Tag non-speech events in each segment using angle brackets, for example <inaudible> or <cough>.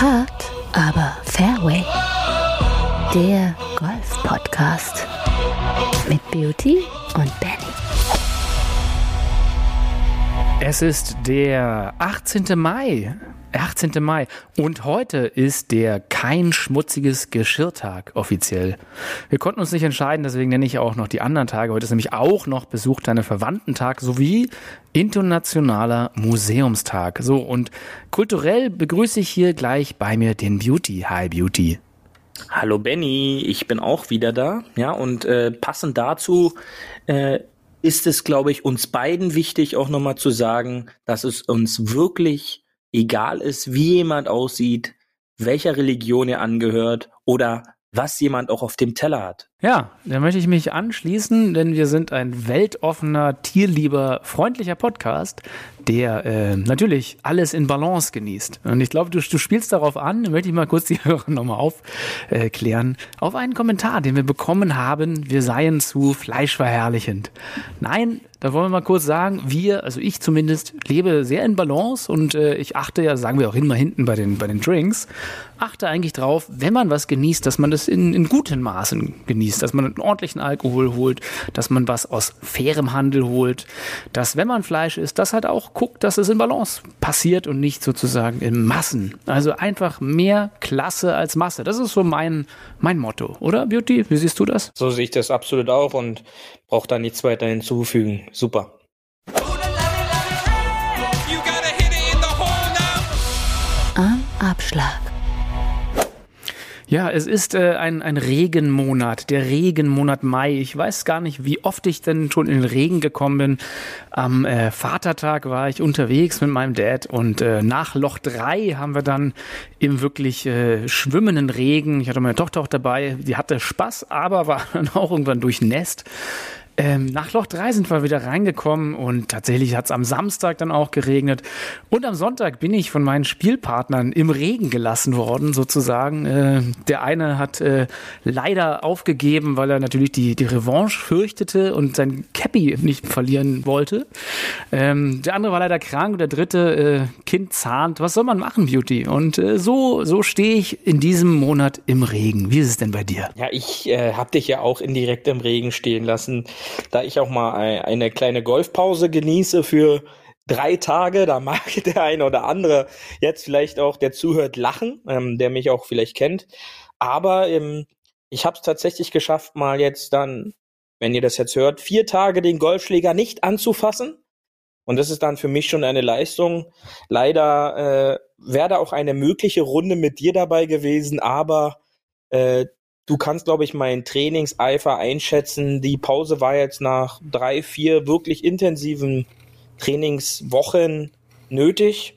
Hart, aber Fairway. Der Golf-Podcast mit Beauty und Benny. Es ist der 18. Mai. 18. Mai. Und heute ist der kein schmutziges Geschirrtag offiziell. Wir konnten uns nicht entscheiden, deswegen nenne ich auch noch die anderen Tage. Heute ist nämlich auch noch Besuch deiner Verwandtentag sowie Internationaler Museumstag. So, und kulturell begrüße ich hier gleich bei mir den Beauty. Hi Beauty. Hallo Benny, ich bin auch wieder da. Ja, und äh, passend dazu äh, ist es, glaube ich, uns beiden wichtig, auch nochmal zu sagen, dass es uns wirklich egal ist, wie jemand aussieht, welcher Religion er angehört oder was jemand auch auf dem Teller hat. Ja, da möchte ich mich anschließen, denn wir sind ein weltoffener, tierlieber, freundlicher Podcast, der äh, natürlich alles in Balance genießt. Und ich glaube, du, du spielst darauf an, möchte ich mal kurz die <laughs> Hörer nochmal aufklären, äh, auf einen Kommentar, den wir bekommen haben, wir seien zu fleischverherrlichend. Nein, da wollen wir mal kurz sagen, wir, also ich zumindest, lebe sehr in Balance und äh, ich achte ja, sagen wir auch immer hinten bei den, bei den Drinks, achte eigentlich drauf, wenn man was genießt, dass man das in, in guten Maßen genießt, dass man einen ordentlichen Alkohol holt, dass man was aus fairem Handel holt, dass wenn man Fleisch isst, das halt auch guckt, dass es in Balance passiert und nicht sozusagen in Massen. Also einfach mehr Klasse als Masse. Das ist so mein, mein Motto, oder Beauty? Wie siehst du das? So sehe ich das absolut auch und brauche da nichts weiter hinzufügen. Super. Am Abschlag. Ja, es ist äh, ein, ein Regenmonat, der Regenmonat Mai. Ich weiß gar nicht, wie oft ich denn schon in den Regen gekommen bin. Am äh, Vatertag war ich unterwegs mit meinem Dad und äh, nach Loch 3 haben wir dann im wirklich äh, schwimmenden Regen, ich hatte meine Tochter auch dabei, die hatte Spaß, aber war <laughs> dann auch irgendwann durchnässt. Ähm, nach Loch 3 sind wir wieder reingekommen und tatsächlich hat es am Samstag dann auch geregnet. Und am Sonntag bin ich von meinen Spielpartnern im Regen gelassen worden, sozusagen. Äh, der eine hat äh, leider aufgegeben, weil er natürlich die, die Revanche fürchtete und sein Cappy nicht verlieren wollte. Ähm, der andere war leider krank und der dritte äh, Kind zahnt. Was soll man machen, Beauty? Und äh, so, so stehe ich in diesem Monat im Regen. Wie ist es denn bei dir? Ja, ich äh, habe dich ja auch indirekt im Regen stehen lassen da ich auch mal eine kleine Golfpause genieße für drei Tage, da <laughs> mag der eine oder andere jetzt vielleicht auch, der zuhört, lachen, ähm, der mich auch vielleicht kennt. Aber ähm, ich habe es tatsächlich geschafft, mal jetzt dann, wenn ihr das jetzt hört, vier Tage den Golfschläger nicht anzufassen. Und das ist dann für mich schon eine Leistung. Leider äh, wäre da auch eine mögliche Runde mit dir dabei gewesen, aber äh, du kannst, glaube ich, meinen Trainingseifer einschätzen. Die Pause war jetzt nach drei, vier wirklich intensiven Trainingswochen nötig.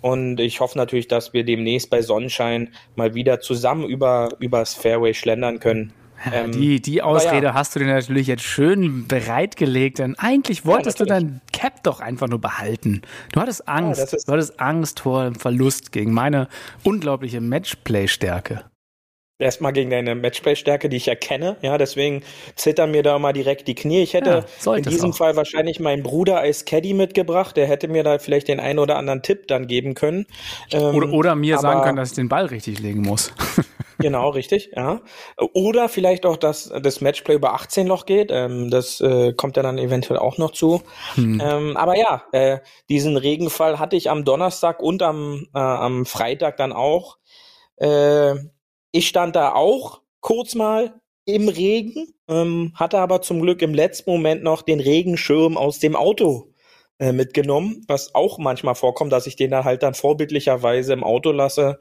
Und ich hoffe natürlich, dass wir demnächst bei Sonnenschein mal wieder zusammen über übers Fairway schlendern können. Ähm, die, die Ausrede ja. hast du dir natürlich jetzt schön bereitgelegt, denn eigentlich wolltest ja, du dein Cap doch einfach nur behalten. Du hattest Angst. Du hattest Angst vor dem Verlust gegen meine unglaubliche Matchplay-Stärke erstmal gegen deine Matchplay-Stärke, die ich erkenne. Ja, deswegen zittern mir da mal direkt die Knie. Ich hätte ja, in diesem Fall wahrscheinlich meinen Bruder als Caddy mitgebracht. Der hätte mir da vielleicht den einen oder anderen Tipp dann geben können. Ähm, oder, oder, mir aber, sagen können, dass ich den Ball richtig legen muss. <laughs> genau, richtig, ja. Oder vielleicht auch, dass das Matchplay über 18 Loch geht. Ähm, das äh, kommt ja dann eventuell auch noch zu. Hm. Ähm, aber ja, äh, diesen Regenfall hatte ich am Donnerstag und am, äh, am Freitag dann auch. Äh, ich stand da auch kurz mal im Regen, ähm, hatte aber zum Glück im letzten Moment noch den Regenschirm aus dem Auto äh, mitgenommen, was auch manchmal vorkommt, dass ich den da halt dann vorbildlicherweise im Auto lasse.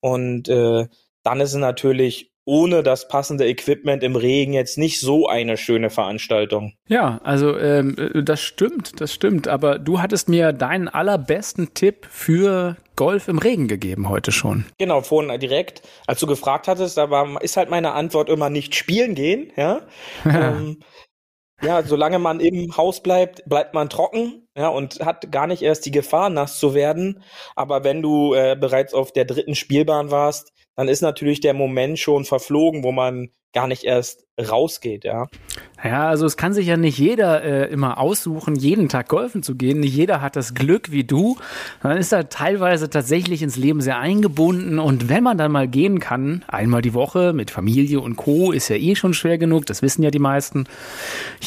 Und äh, dann ist es natürlich ohne das passende Equipment im Regen jetzt nicht so eine schöne Veranstaltung. Ja, also ähm, äh, das stimmt, das stimmt. Aber du hattest mir deinen allerbesten Tipp für Golf im Regen gegeben heute schon. Genau, vorhin direkt, als du gefragt hattest, da war, ist halt meine Antwort immer nicht spielen gehen, ja. <laughs> ähm, ja, solange man im Haus bleibt, bleibt man trocken, ja, und hat gar nicht erst die Gefahr, nass zu werden. Aber wenn du äh, bereits auf der dritten Spielbahn warst, dann ist natürlich der Moment schon verflogen, wo man gar nicht erst rausgeht, ja. Ja, also es kann sich ja nicht jeder äh, immer aussuchen, jeden Tag golfen zu gehen. Nicht jeder hat das Glück wie du. Man ist da teilweise tatsächlich ins Leben sehr eingebunden und wenn man dann mal gehen kann, einmal die Woche mit Familie und Co. ist ja eh schon schwer genug, das wissen ja die meisten.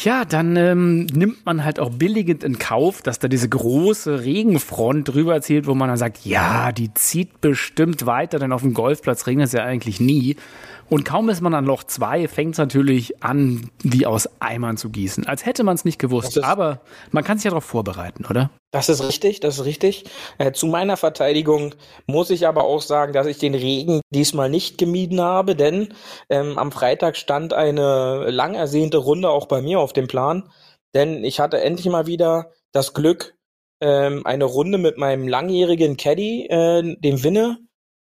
Ja, dann ähm, nimmt man halt auch billigend in Kauf, dass da diese große Regenfront drüber zieht, wo man dann sagt, ja, die zieht bestimmt weiter, denn auf dem Golfplatz regnet es ja eigentlich nie. Und kaum ist man an Loch 2, fängt es natürlich an, wie aus Eimern zu gießen. Als hätte man es nicht gewusst. Aber man kann sich ja darauf vorbereiten, oder? Das ist richtig, das ist richtig. Äh, zu meiner Verteidigung muss ich aber auch sagen, dass ich den Regen diesmal nicht gemieden habe, denn ähm, am Freitag stand eine lang ersehnte Runde auch bei mir auf dem Plan. Denn ich hatte endlich mal wieder das Glück, ähm, eine Runde mit meinem langjährigen Caddy, äh, dem Winne,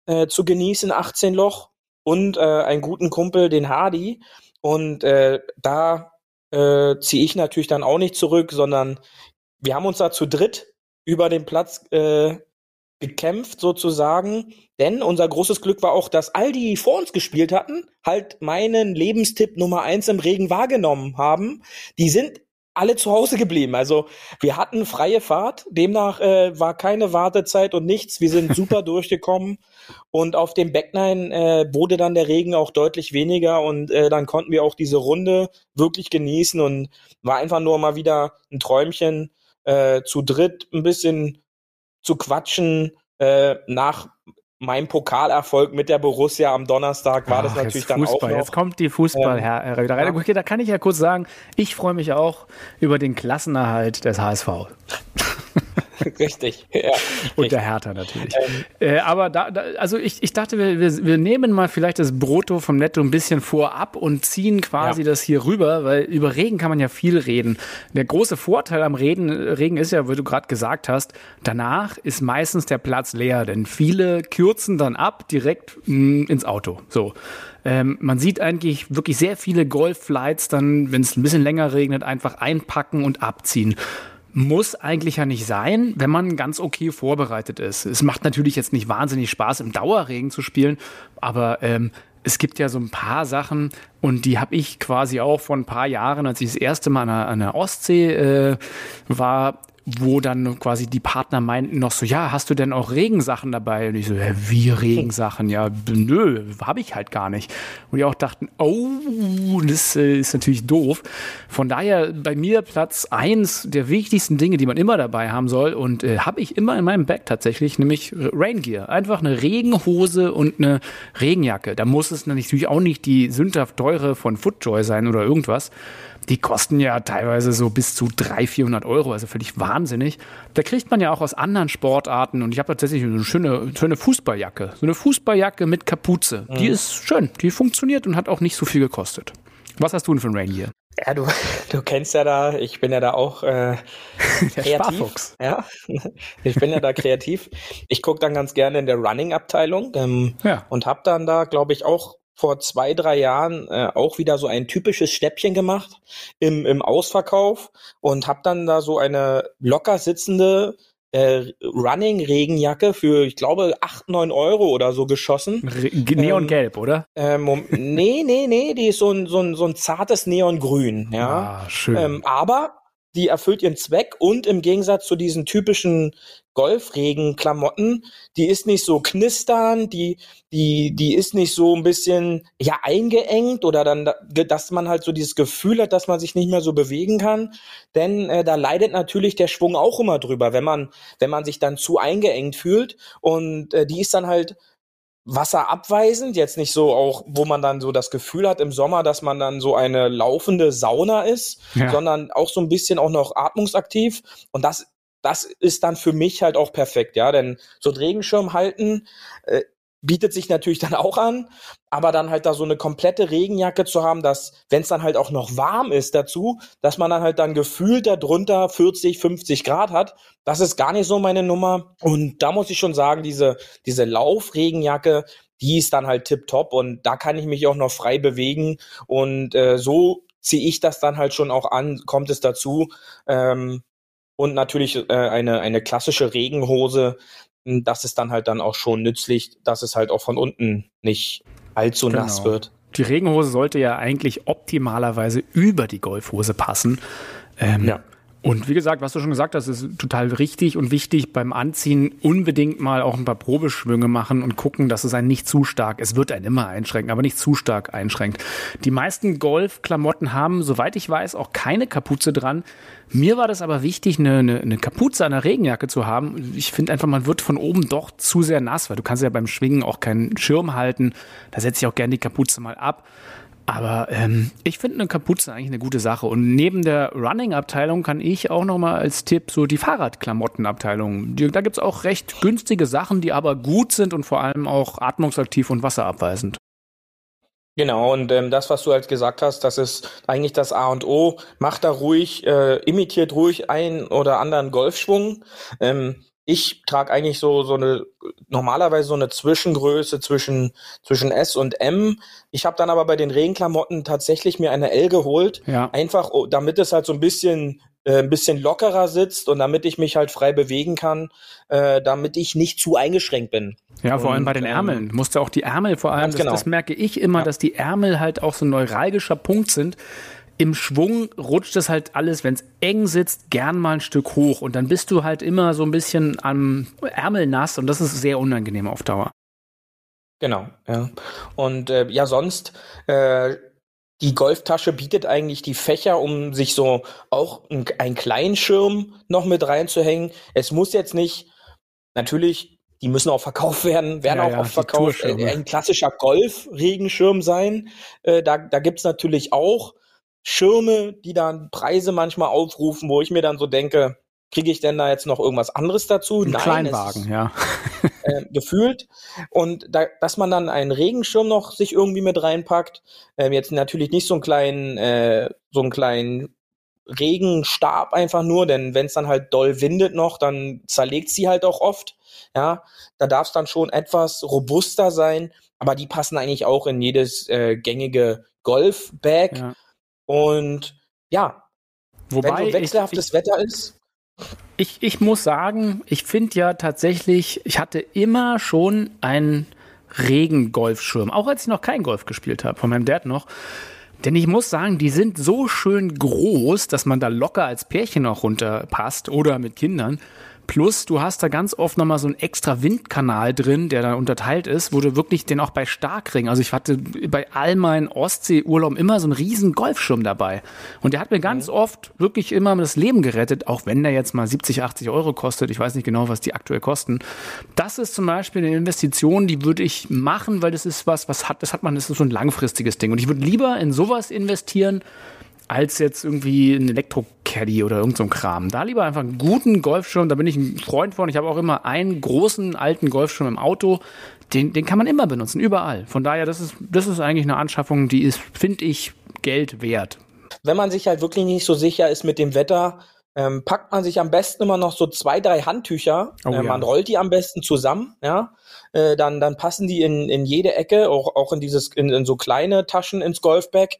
äh, zu genießen, 18 Loch und äh, einen guten Kumpel, den Hardy. Und äh, da äh, ziehe ich natürlich dann auch nicht zurück, sondern wir haben uns da zu dritt über den Platz äh, gekämpft sozusagen. Denn unser großes Glück war auch, dass all die vor uns gespielt hatten, halt meinen Lebenstipp Nummer eins im Regen wahrgenommen haben. Die sind alle zu Hause geblieben. Also wir hatten freie Fahrt, demnach äh, war keine Wartezeit und nichts. Wir sind <laughs> super durchgekommen und auf dem Backnine äh, wurde dann der Regen auch deutlich weniger und äh, dann konnten wir auch diese Runde wirklich genießen und war einfach nur mal wieder ein Träumchen äh, zu dritt ein bisschen zu quatschen äh, nach mein Pokalerfolg mit der Borussia am Donnerstag war Ach, das natürlich dann Fußball. auch noch. Jetzt kommt die Fußballherr ähm, ja. Okay, da kann ich ja kurz sagen, ich freue mich auch über den Klassenerhalt des HSV. <laughs> Richtig. Ja, und richtig. der Hertha natürlich. Ähm, äh, aber da, da, also ich, ich dachte, wir, wir, wir nehmen mal vielleicht das Brutto vom Netto ein bisschen vorab und ziehen quasi ja. das hier rüber, weil über Regen kann man ja viel reden. Der große Vorteil am Reden, Regen ist ja, wie du gerade gesagt hast, danach ist meistens der Platz leer, denn viele kürzen dann ab direkt mh, mm, ins Auto. So. Ähm, man sieht eigentlich wirklich sehr viele Golf-Flights dann, wenn es ein bisschen länger regnet, einfach einpacken und abziehen muss eigentlich ja nicht sein, wenn man ganz okay vorbereitet ist. Es macht natürlich jetzt nicht wahnsinnig Spaß, im Dauerregen zu spielen, aber ähm, es gibt ja so ein paar Sachen und die habe ich quasi auch vor ein paar Jahren, als ich das erste Mal an der, an der Ostsee äh, war, wo dann quasi die Partner meinten noch so, ja, hast du denn auch Regensachen dabei? Und ich so, ja, wie Regensachen? Ja, nö, habe ich halt gar nicht. Und die auch dachten, oh, das äh, ist natürlich doof. Von daher bei mir Platz eins der wichtigsten Dinge, die man immer dabei haben soll und äh, habe ich immer in meinem Bag tatsächlich, nämlich Raingear. Einfach eine Regenhose und eine Regenjacke. Da muss es natürlich auch nicht die sündhaft teure von Footjoy sein oder irgendwas die kosten ja teilweise so bis zu 300, 400 Euro, also völlig wahnsinnig. Da kriegt man ja auch aus anderen Sportarten und ich habe tatsächlich eine schöne, schöne Fußballjacke. So eine Fußballjacke mit Kapuze. Mhm. Die ist schön, die funktioniert und hat auch nicht so viel gekostet. Was hast du denn für ein Rain hier? Ja, du, <laughs> du kennst ja da, ich bin ja da auch äh, <laughs> kreativ. Ja, <laughs> ich bin ja da kreativ. Ich gucke dann ganz gerne in der Running-Abteilung ähm, ja. und habe dann da, glaube ich, auch vor zwei, drei Jahren äh, auch wieder so ein typisches Schnäppchen gemacht im, im Ausverkauf und habe dann da so eine locker sitzende äh, Running-Regenjacke für, ich glaube, acht neun Euro oder so geschossen. Re Neongelb, ähm, oder? Ähm, nee, nee, nee, die ist so ein, so ein, so ein zartes Neongrün, ja. Ah, schön. Ähm, aber die erfüllt ihren Zweck und im Gegensatz zu diesen typischen Golfregen-Klamotten, die ist nicht so knistern, die, die, die ist nicht so ein bisschen, ja, eingeengt oder dann, dass man halt so dieses Gefühl hat, dass man sich nicht mehr so bewegen kann. Denn äh, da leidet natürlich der Schwung auch immer drüber, wenn man, wenn man sich dann zu eingeengt fühlt. Und äh, die ist dann halt wasserabweisend, jetzt nicht so auch, wo man dann so das Gefühl hat im Sommer, dass man dann so eine laufende Sauna ist, ja. sondern auch so ein bisschen auch noch atmungsaktiv. Und das, das ist dann für mich halt auch perfekt, ja, denn so ein Regenschirm halten äh, bietet sich natürlich dann auch an, aber dann halt da so eine komplette Regenjacke zu haben, dass, wenn es dann halt auch noch warm ist dazu, dass man dann halt dann gefühlt darunter 40, 50 Grad hat, das ist gar nicht so meine Nummer. Und da muss ich schon sagen, diese, diese Laufregenjacke, die ist dann halt tipptopp und da kann ich mich auch noch frei bewegen und äh, so ziehe ich das dann halt schon auch an, kommt es dazu. Ähm, und natürlich äh, eine, eine klassische Regenhose, das ist dann halt dann auch schon nützlich, dass es halt auch von unten nicht allzu genau. nass wird. Die Regenhose sollte ja eigentlich optimalerweise über die Golfhose passen. Ähm, ja. Und wie gesagt, was du schon gesagt hast, ist total richtig und wichtig beim Anziehen unbedingt mal auch ein paar Probeschwünge machen und gucken, dass es einen nicht zu stark, es wird einen immer einschränken, aber nicht zu stark einschränkt. Die meisten Golfklamotten haben, soweit ich weiß, auch keine Kapuze dran. Mir war das aber wichtig, eine, eine, eine Kapuze an der Regenjacke zu haben. Ich finde einfach, man wird von oben doch zu sehr nass, weil du kannst ja beim Schwingen auch keinen Schirm halten. Da setze ich auch gerne die Kapuze mal ab. Aber ähm, ich finde eine Kapuze eigentlich eine gute Sache. Und neben der Running-Abteilung kann ich auch nochmal als Tipp so die Fahrradklamottenabteilung. Die, da gibt's auch recht günstige Sachen, die aber gut sind und vor allem auch atmungsaktiv und wasserabweisend. Genau, und ähm, das, was du halt gesagt hast, das ist eigentlich das A und O. Macht da ruhig, äh, imitiert ruhig einen oder anderen Golfschwung. Ähm, ich trage eigentlich so so eine normalerweise so eine Zwischengröße zwischen zwischen S und M. Ich habe dann aber bei den Regenklamotten tatsächlich mir eine L geholt, ja. einfach damit es halt so ein bisschen äh, ein bisschen lockerer sitzt und damit ich mich halt frei bewegen kann, äh, damit ich nicht zu eingeschränkt bin. Ja, vor und, allem bei den ähm, Ärmeln. Du musst ja auch die Ärmel vor allem, das, genau. das merke ich immer, ja. dass die Ärmel halt auch so ein neuralgischer Punkt sind im Schwung rutscht es halt alles, wenn es eng sitzt, gern mal ein Stück hoch. Und dann bist du halt immer so ein bisschen am Ärmel nass und das ist sehr unangenehm auf Dauer. Genau, ja. Und äh, ja, sonst, äh, die Golftasche bietet eigentlich die Fächer, um sich so auch ein, einen kleinen Schirm noch mit reinzuhängen. Es muss jetzt nicht, natürlich, die müssen auch verkauft werden, werden ja, auch ja, oft verkauft. Äh, ein klassischer Golf-Regenschirm sein. Äh, da da gibt's natürlich auch. Schirme, die dann Preise manchmal aufrufen, wo ich mir dann so denke, kriege ich denn da jetzt noch irgendwas anderes dazu? Ein Nein, Kleinwagen, ist, ja. <laughs> äh, gefühlt. Und da, dass man dann einen Regenschirm noch sich irgendwie mit reinpackt. Ähm, jetzt natürlich nicht so einen kleinen, äh, so einen kleinen Regenstab einfach nur, denn wenn es dann halt doll windet noch, dann zerlegt sie halt auch oft. Ja, da darf es dann schon etwas robuster sein, aber die passen eigentlich auch in jedes äh, gängige Golfbag. Ja. Und ja, Wobei wenn so wechselhaftes ich, ich, Wetter ist. Ich, ich muss sagen, ich finde ja tatsächlich, ich hatte immer schon einen Regengolfschirm, auch als ich noch kein Golf gespielt habe, von meinem Dad noch. Denn ich muss sagen, die sind so schön groß, dass man da locker als Pärchen auch runterpasst oder mit Kindern. Plus, du hast da ganz oft nochmal so einen extra Windkanal drin, der dann unterteilt ist, wo du wirklich den auch bei Starkregen, also ich hatte bei all meinen Ostseeurlauben immer so einen riesen Golfschirm dabei. Und der hat mir ganz mhm. oft wirklich immer das Leben gerettet, auch wenn der jetzt mal 70, 80 Euro kostet. Ich weiß nicht genau, was die aktuell kosten. Das ist zum Beispiel eine Investition, die würde ich machen, weil das ist was, was hat, das hat man, das ist so ein langfristiges Ding. Und ich würde lieber in sowas investieren, als jetzt irgendwie ein Elektro-Caddy oder irgend so ein Kram. Da lieber einfach einen guten Golfschirm, da bin ich ein Freund von. Ich habe auch immer einen großen alten Golfschirm im Auto. Den, den kann man immer benutzen, überall. Von daher, das ist, das ist eigentlich eine Anschaffung, die ist, finde ich, Geld wert. Wenn man sich halt wirklich nicht so sicher ist mit dem Wetter, ähm, packt man sich am besten immer noch so zwei, drei Handtücher. Oh, äh, ja. Man rollt die am besten zusammen, ja. Äh, dann, dann passen die in, in jede Ecke, auch, auch in dieses, in, in so kleine Taschen ins Golfbag.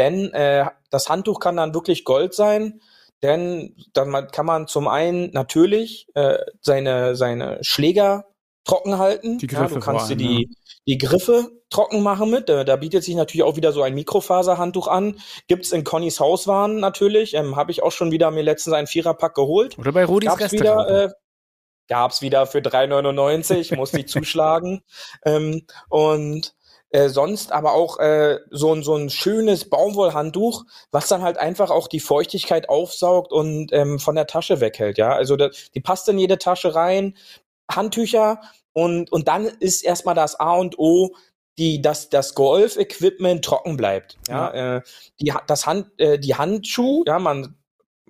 Denn äh, das Handtuch kann dann wirklich Gold sein, denn dann kann man zum einen natürlich äh, seine, seine Schläger trocken halten. Die Griffe ja, du kannst dir die, ja. die Griffe trocken machen mit. Da, da bietet sich natürlich auch wieder so ein Mikrofaserhandtuch an. Gibt's in Connys Hauswaren natürlich. Ähm, Habe ich auch schon wieder mir letztens einen Viererpack geholt. Oder bei Rudis gab's wieder, äh, gab's wieder für 3,99, muss die <laughs> zuschlagen. Ähm, und äh, sonst aber auch äh, so, ein so ein schönes Baumwollhandtuch, was dann halt einfach auch die Feuchtigkeit aufsaugt und ähm, von der Tasche weghält. Ja, also das, die passt in jede Tasche rein. Handtücher und und dann ist erstmal das A und O die, dass das Golf-Equipment trocken bleibt. Ja, ja. Äh, die, das Hand, äh, die Handschuh, ja, man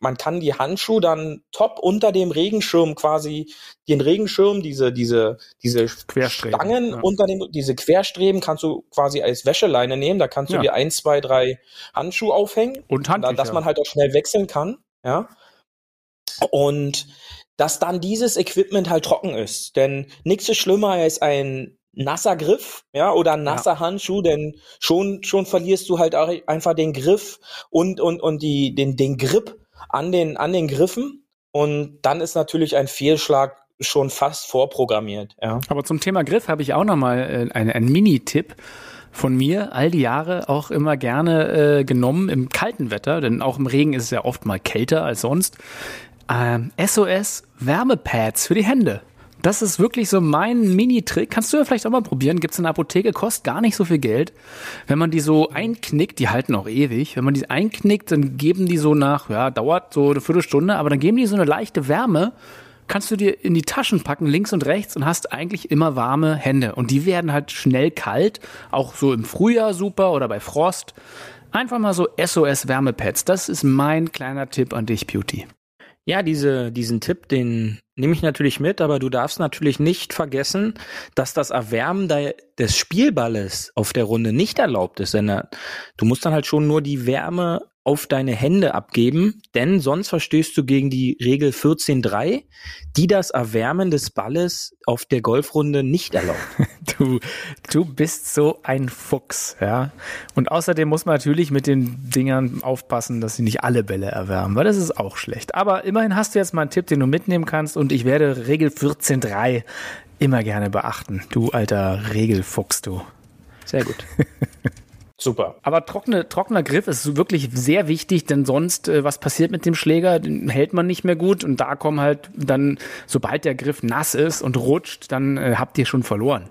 man kann die Handschuhe dann top unter dem Regenschirm quasi, den Regenschirm, diese, diese, diese Stangen ja. unter dem, diese Querstreben kannst du quasi als Wäscheleine nehmen. Da kannst du ja. dir ein, zwei, drei Handschuhe aufhängen. Und Handtücher. Dass man halt auch schnell wechseln kann. Ja. Und dass dann dieses Equipment halt trocken ist. Denn nichts ist schlimmer als ein nasser Griff, ja, oder ein nasser ja. Handschuh, denn schon, schon verlierst du halt auch einfach den Griff und, und, und die, den, den Grip an den, an den Griffen und dann ist natürlich ein Fehlschlag schon fast vorprogrammiert. Ja. Aber zum Thema Griff habe ich auch noch mal äh, einen, einen Mini-Tipp. von mir all die Jahre auch immer gerne äh, genommen im kalten Wetter, denn auch im Regen ist es ja oft mal kälter als sonst. Ähm, SOS Wärmepads für die Hände. Das ist wirklich so mein Mini-Trick. Kannst du ja vielleicht auch mal probieren. Gibt's in der Apotheke, kostet gar nicht so viel Geld. Wenn man die so einknickt, die halten auch ewig. Wenn man die einknickt, dann geben die so nach, ja, dauert so eine Viertelstunde, aber dann geben die so eine leichte Wärme. Kannst du dir in die Taschen packen, links und rechts, und hast eigentlich immer warme Hände. Und die werden halt schnell kalt. Auch so im Frühjahr super oder bei Frost. Einfach mal so SOS Wärmepads. Das ist mein kleiner Tipp an dich, Beauty. Ja, diese, diesen Tipp, den nehme ich natürlich mit, aber du darfst natürlich nicht vergessen, dass das Erwärmen des Spielballes auf der Runde nicht erlaubt ist, denn du musst dann halt schon nur die Wärme auf deine Hände abgeben, denn sonst verstößt du gegen die Regel 14.3, die das Erwärmen des Balles auf der Golfrunde nicht erlaubt. <laughs> Du, du bist so ein Fuchs, ja. Und außerdem muss man natürlich mit den Dingern aufpassen, dass sie nicht alle Bälle erwärmen, weil das ist auch schlecht. Aber immerhin hast du jetzt mal einen Tipp, den du mitnehmen kannst und ich werde Regel 14.3 immer gerne beachten. Du alter Regelfuchs, du. Sehr gut. <laughs> Super. Aber trockene, trockener Griff ist wirklich sehr wichtig, denn sonst, äh, was passiert mit dem Schläger? Den hält man nicht mehr gut und da kommen halt dann, sobald der Griff nass ist und rutscht, dann äh, habt ihr schon verloren.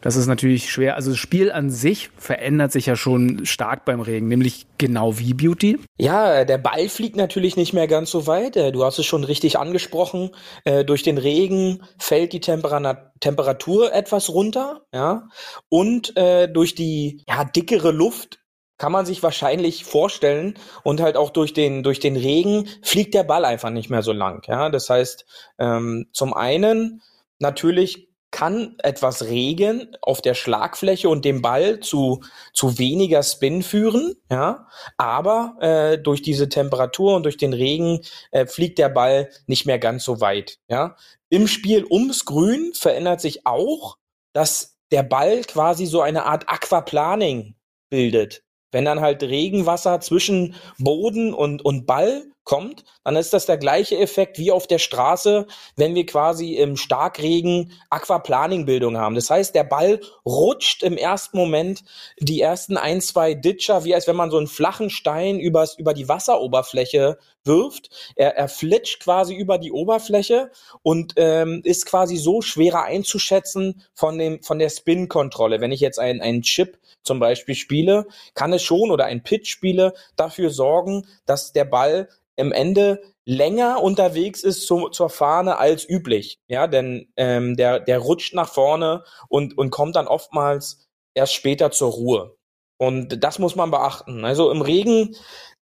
Das ist natürlich schwer. Also das Spiel an sich verändert sich ja schon stark beim Regen, nämlich genau wie Beauty. Ja, der Ball fliegt natürlich nicht mehr ganz so weit. Äh, du hast es schon richtig angesprochen. Äh, durch den Regen fällt die Temper Temperatur etwas runter, ja, und äh, durch die ja, dickere Luft kann man sich wahrscheinlich vorstellen und halt auch durch den durch den Regen fliegt der Ball einfach nicht mehr so lang. Ja, das heißt, ähm, zum einen natürlich kann etwas Regen auf der Schlagfläche und dem Ball zu, zu weniger Spin führen, ja, aber äh, durch diese Temperatur und durch den Regen äh, fliegt der Ball nicht mehr ganz so weit, ja. Im Spiel ums Grün verändert sich auch, dass der Ball quasi so eine Art Aquaplaning bildet. Wenn dann halt Regenwasser zwischen Boden und, und Ball kommt, dann ist das der gleiche Effekt wie auf der Straße, wenn wir quasi im Starkregen Aquaplaning-Bildung haben. Das heißt, der Ball rutscht im ersten Moment die ersten ein, zwei Ditcher, wie als wenn man so einen flachen Stein übers, über die Wasseroberfläche wirft. Er, er flitscht quasi über die Oberfläche und ähm, ist quasi so schwerer einzuschätzen von, dem, von der Spin-Kontrolle. Wenn ich jetzt einen, einen Chip zum Beispiel spiele, kann es schon oder ein Pitch spiele dafür sorgen, dass der Ball im Ende länger unterwegs ist zu, zur Fahne als üblich. Ja, denn ähm, der, der rutscht nach vorne und, und kommt dann oftmals erst später zur Ruhe. Und das muss man beachten. Also im Regen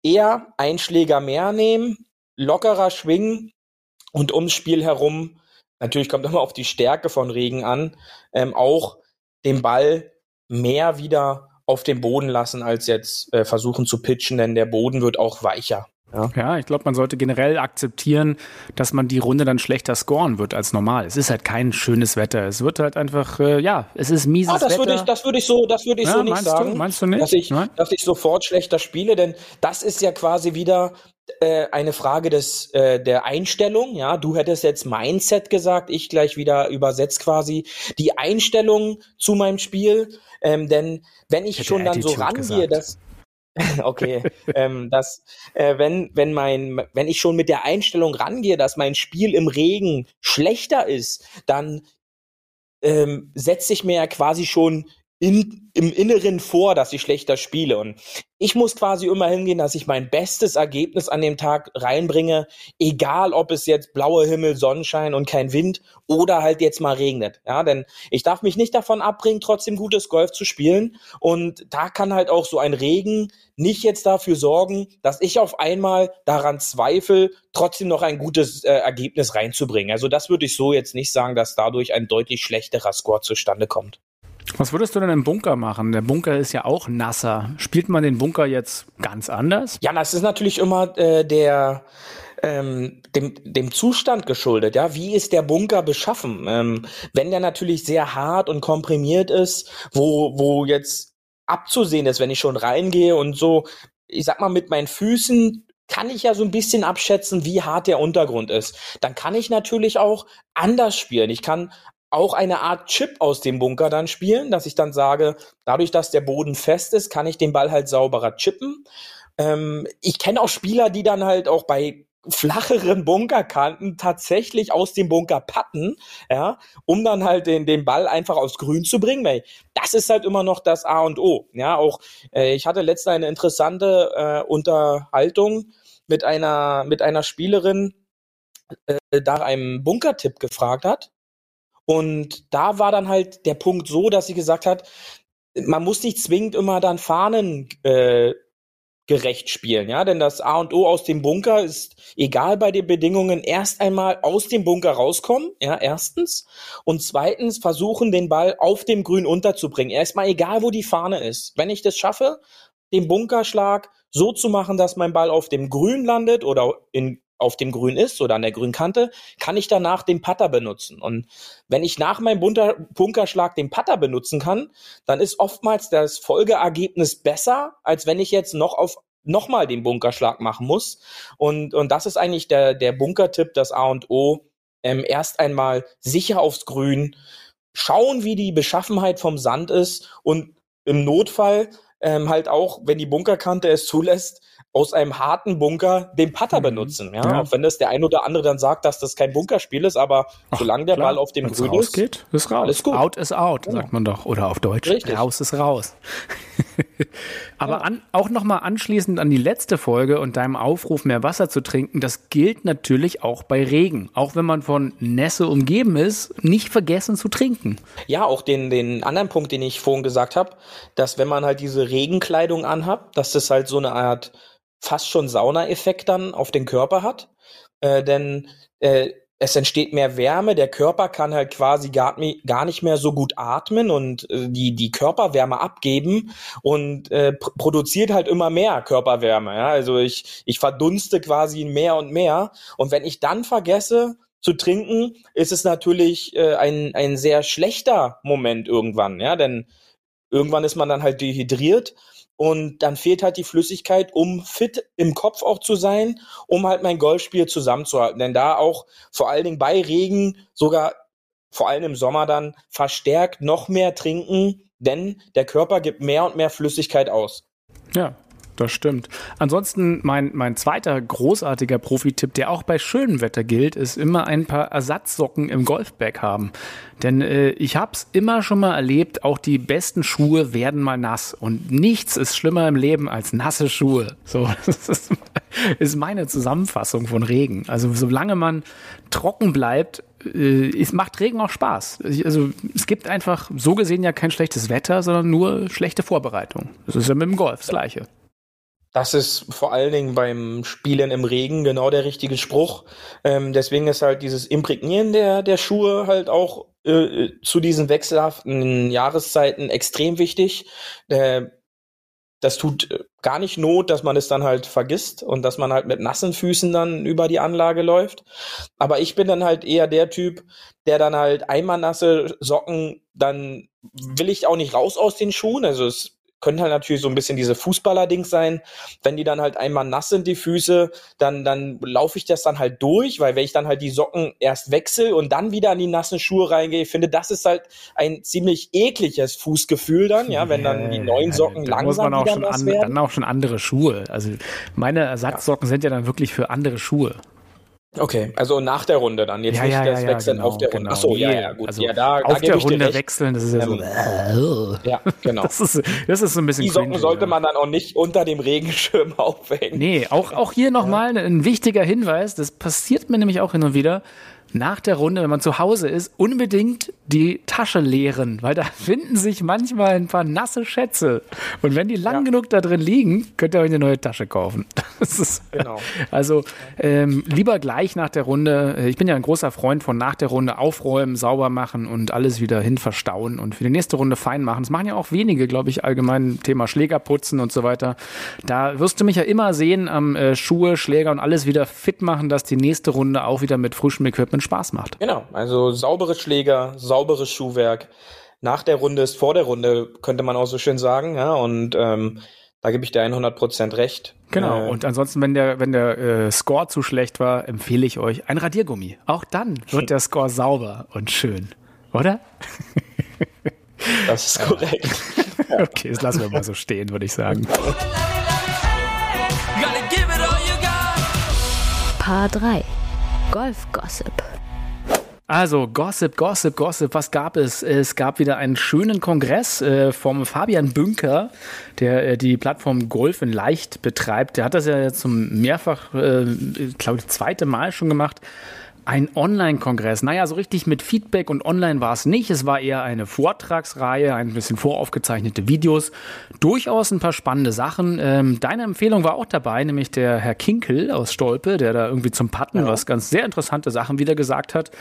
eher Einschläger mehr nehmen, lockerer schwingen und ums Spiel herum, natürlich kommt <laughs> immer auf die Stärke von Regen an, ähm, auch den Ball mehr wieder auf dem Boden lassen, als jetzt äh, versuchen zu pitchen, denn der Boden wird auch weicher. Ja, ja ich glaube, man sollte generell akzeptieren, dass man die Runde dann schlechter scoren wird als normal. Es ist halt kein schönes Wetter. Es wird halt einfach, äh, ja, es ist mieses ah, das Wetter. Würde ich, das würde ich so, das würde ich ja, so nicht sagen. Du, meinst du nicht? Dass ich, dass ich sofort schlechter spiele, denn das ist ja quasi wieder äh, eine Frage des äh, der Einstellung. Ja, du hättest jetzt Mindset gesagt, ich gleich wieder übersetzt quasi die Einstellung zu meinem Spiel. Ähm, denn wenn ich schon dann so rangehe, dass <laughs> okay, ähm, dass äh, wenn wenn mein wenn ich schon mit der Einstellung rangehe, dass mein Spiel im Regen schlechter ist, dann ähm, setze ich mir ja quasi schon in, im Inneren vor, dass ich schlechter spiele. Und ich muss quasi immer hingehen, dass ich mein bestes Ergebnis an dem Tag reinbringe, egal ob es jetzt blauer Himmel, Sonnenschein und kein Wind oder halt jetzt mal regnet. Ja, denn ich darf mich nicht davon abbringen, trotzdem gutes Golf zu spielen. Und da kann halt auch so ein Regen nicht jetzt dafür sorgen, dass ich auf einmal daran zweifle, trotzdem noch ein gutes äh, Ergebnis reinzubringen. Also das würde ich so jetzt nicht sagen, dass dadurch ein deutlich schlechterer Score zustande kommt. Was würdest du denn im Bunker machen? Der Bunker ist ja auch nasser. Spielt man den Bunker jetzt ganz anders? Ja, das ist natürlich immer äh, der ähm, dem, dem Zustand geschuldet. Ja, wie ist der Bunker beschaffen? Ähm, wenn der natürlich sehr hart und komprimiert ist, wo wo jetzt abzusehen ist, wenn ich schon reingehe und so, ich sag mal mit meinen Füßen kann ich ja so ein bisschen abschätzen, wie hart der Untergrund ist. Dann kann ich natürlich auch anders spielen. Ich kann auch eine Art Chip aus dem Bunker dann spielen, dass ich dann sage, dadurch, dass der Boden fest ist, kann ich den Ball halt sauberer chippen. Ähm, ich kenne auch Spieler, die dann halt auch bei flacheren Bunkerkanten tatsächlich aus dem Bunker patten, ja, um dann halt den, den Ball einfach aufs Grün zu bringen, weil das ist halt immer noch das A und O. Ja, auch äh, ich hatte letztens eine interessante äh, Unterhaltung mit einer mit einer Spielerin, äh, da einem Bunkertipp gefragt hat. Und da war dann halt der Punkt so, dass sie gesagt hat, man muss nicht zwingend immer dann Fahnen äh, gerecht spielen, ja, denn das A und O aus dem Bunker ist egal bei den Bedingungen erst einmal aus dem Bunker rauskommen, ja, erstens und zweitens versuchen den Ball auf dem Grün unterzubringen. Erstmal egal wo die Fahne ist. Wenn ich das schaffe, den Bunkerschlag so zu machen, dass mein Ball auf dem Grün landet oder in auf dem Grün ist oder an der Grünkante, kann ich danach den Putter benutzen. Und wenn ich nach meinem Bunter Bunkerschlag den Putter benutzen kann, dann ist oftmals das Folgeergebnis besser, als wenn ich jetzt noch auf nochmal den Bunkerschlag machen muss. Und, und das ist eigentlich der, der Bunkertipp, das A und O. Ähm, erst einmal sicher aufs Grün, schauen, wie die Beschaffenheit vom Sand ist und im Notfall ähm, halt auch, wenn die Bunkerkante es zulässt, aus einem harten Bunker den Putter mhm. benutzen. Ja? ja? Auch wenn das der ein oder andere dann sagt, dass das kein Bunkerspiel ist, aber Ach, solange der klar. Ball auf dem Wenn's Grün ist, geht, ist raus. Alles gut. Out is out, ja. sagt man doch. Oder auf Deutsch, Richtig. raus ist raus. <laughs> aber ja. an, auch nochmal anschließend an die letzte Folge und deinem Aufruf, mehr Wasser zu trinken, das gilt natürlich auch bei Regen. Auch wenn man von Nässe umgeben ist, nicht vergessen zu trinken. Ja, auch den, den anderen Punkt, den ich vorhin gesagt habe, dass wenn man halt diese Regenkleidung anhat, dass das halt so eine Art fast schon Saunaeffekt dann auf den Körper hat. Äh, denn äh, es entsteht mehr Wärme, der Körper kann halt quasi gar, gar nicht mehr so gut atmen und äh, die, die Körperwärme abgeben und äh, pr produziert halt immer mehr Körperwärme. Ja? Also ich, ich verdunste quasi mehr und mehr. Und wenn ich dann vergesse zu trinken, ist es natürlich äh, ein, ein sehr schlechter Moment irgendwann, ja, denn irgendwann ist man dann halt dehydriert und dann fehlt halt die Flüssigkeit, um fit im Kopf auch zu sein, um halt mein Golfspiel zusammenzuhalten. Denn da auch vor allen Dingen bei Regen, sogar vor allem im Sommer dann, verstärkt noch mehr trinken, denn der Körper gibt mehr und mehr Flüssigkeit aus. Ja, das stimmt. Ansonsten mein, mein zweiter großartiger Profi-Tipp, der auch bei schönem Wetter gilt, ist immer ein paar Ersatzsocken im Golfbag haben. Denn äh, ich habe es immer schon mal erlebt, auch die besten Schuhe werden mal nass. Und nichts ist schlimmer im Leben als nasse Schuhe. So, <laughs> das ist, meine Zusammenfassung von Regen. Also solange man trocken bleibt, äh, es macht Regen auch Spaß. Also es gibt einfach so gesehen ja kein schlechtes Wetter, sondern nur schlechte Vorbereitung. Das ist ja mit dem Golf das gleiche. Das ist vor allen Dingen beim Spielen im Regen genau der richtige Spruch. Ähm, deswegen ist halt dieses Imprägnieren der, der Schuhe halt auch äh, zu diesen wechselhaften Jahreszeiten extrem wichtig. Äh, das tut äh, gar nicht Not, dass man es dann halt vergisst und dass man halt mit nassen Füßen dann über die Anlage läuft. Aber ich bin dann halt eher der Typ, der dann halt einmal nasse Socken, dann will ich auch nicht raus aus den Schuhen. Also es können halt natürlich so ein bisschen diese Fußballer-Dings sein. Wenn die dann halt einmal nass sind, die Füße, dann, dann laufe ich das dann halt durch, weil wenn ich dann halt die Socken erst wechsle und dann wieder an die nassen Schuhe reingehe, ich finde, das ist halt ein ziemlich ekliges Fußgefühl dann, ja, wenn dann die neuen Socken ja, langsam muss man auch wieder schon nass an, werden. Dann auch schon andere Schuhe. Also meine Ersatzsocken ja. sind ja dann wirklich für andere Schuhe. Okay, also nach der Runde dann, jetzt ja, nicht ja, das ja, Wechseln genau, auf der Runde. Genau. Ach so, ja, ja, gut. Also ja, da, auf da der Runde wechseln, das ist ja so. Ähm, ja, genau. <laughs> Das ist, das ist so ein bisschen Die Socken sollte man dann auch nicht unter dem Regenschirm <laughs> aufhängen. Nee, auch, auch hier nochmal ein wichtiger Hinweis, das passiert mir nämlich auch hin und wieder nach der Runde, wenn man zu Hause ist, unbedingt die Tasche leeren, weil da finden sich manchmal ein paar nasse Schätze. Und wenn die lang ja. genug da drin liegen, könnt ihr euch eine neue Tasche kaufen. <laughs> Ist, genau. Also ähm, lieber gleich nach der Runde. Äh, ich bin ja ein großer Freund von nach der Runde aufräumen, sauber machen und alles wieder hin verstauen und für die nächste Runde fein machen. Das machen ja auch wenige, glaube ich, allgemein Thema Schläger putzen und so weiter. Da wirst du mich ja immer sehen am äh, Schuhe, Schläger und alles wieder fit machen, dass die nächste Runde auch wieder mit frischem Equipment Spaß macht. Genau, also saubere Schläger, sauberes Schuhwerk. Nach der Runde ist vor der Runde, könnte man auch so schön sagen. Ja, und ähm, da gebe ich dir 100% recht. Genau. Äh, und ansonsten, wenn der, wenn der äh, Score zu schlecht war, empfehle ich euch ein Radiergummi. Auch dann wird der Score sauber und schön. oder? <laughs> Das ist korrekt. <laughs> okay, das lassen wir mal so stehen, würde ich sagen. Paar 3. Golf Gossip. Also Gossip, Gossip, Gossip, was gab es? Es gab wieder einen schönen Kongress äh, vom Fabian Bünker, der äh, die Plattform Golf in Leicht betreibt. Der hat das ja zum mehrfach, äh, glaube ich, zweite Mal schon gemacht. Ein Online-Kongress. Naja, so richtig mit Feedback und online war es nicht. Es war eher eine Vortragsreihe, ein bisschen voraufgezeichnete Videos. Durchaus ein paar spannende Sachen. Ähm, deine Empfehlung war auch dabei, nämlich der Herr Kinkel aus Stolpe, der da irgendwie zum Patten ja. was ganz sehr interessante Sachen wieder gesagt hat.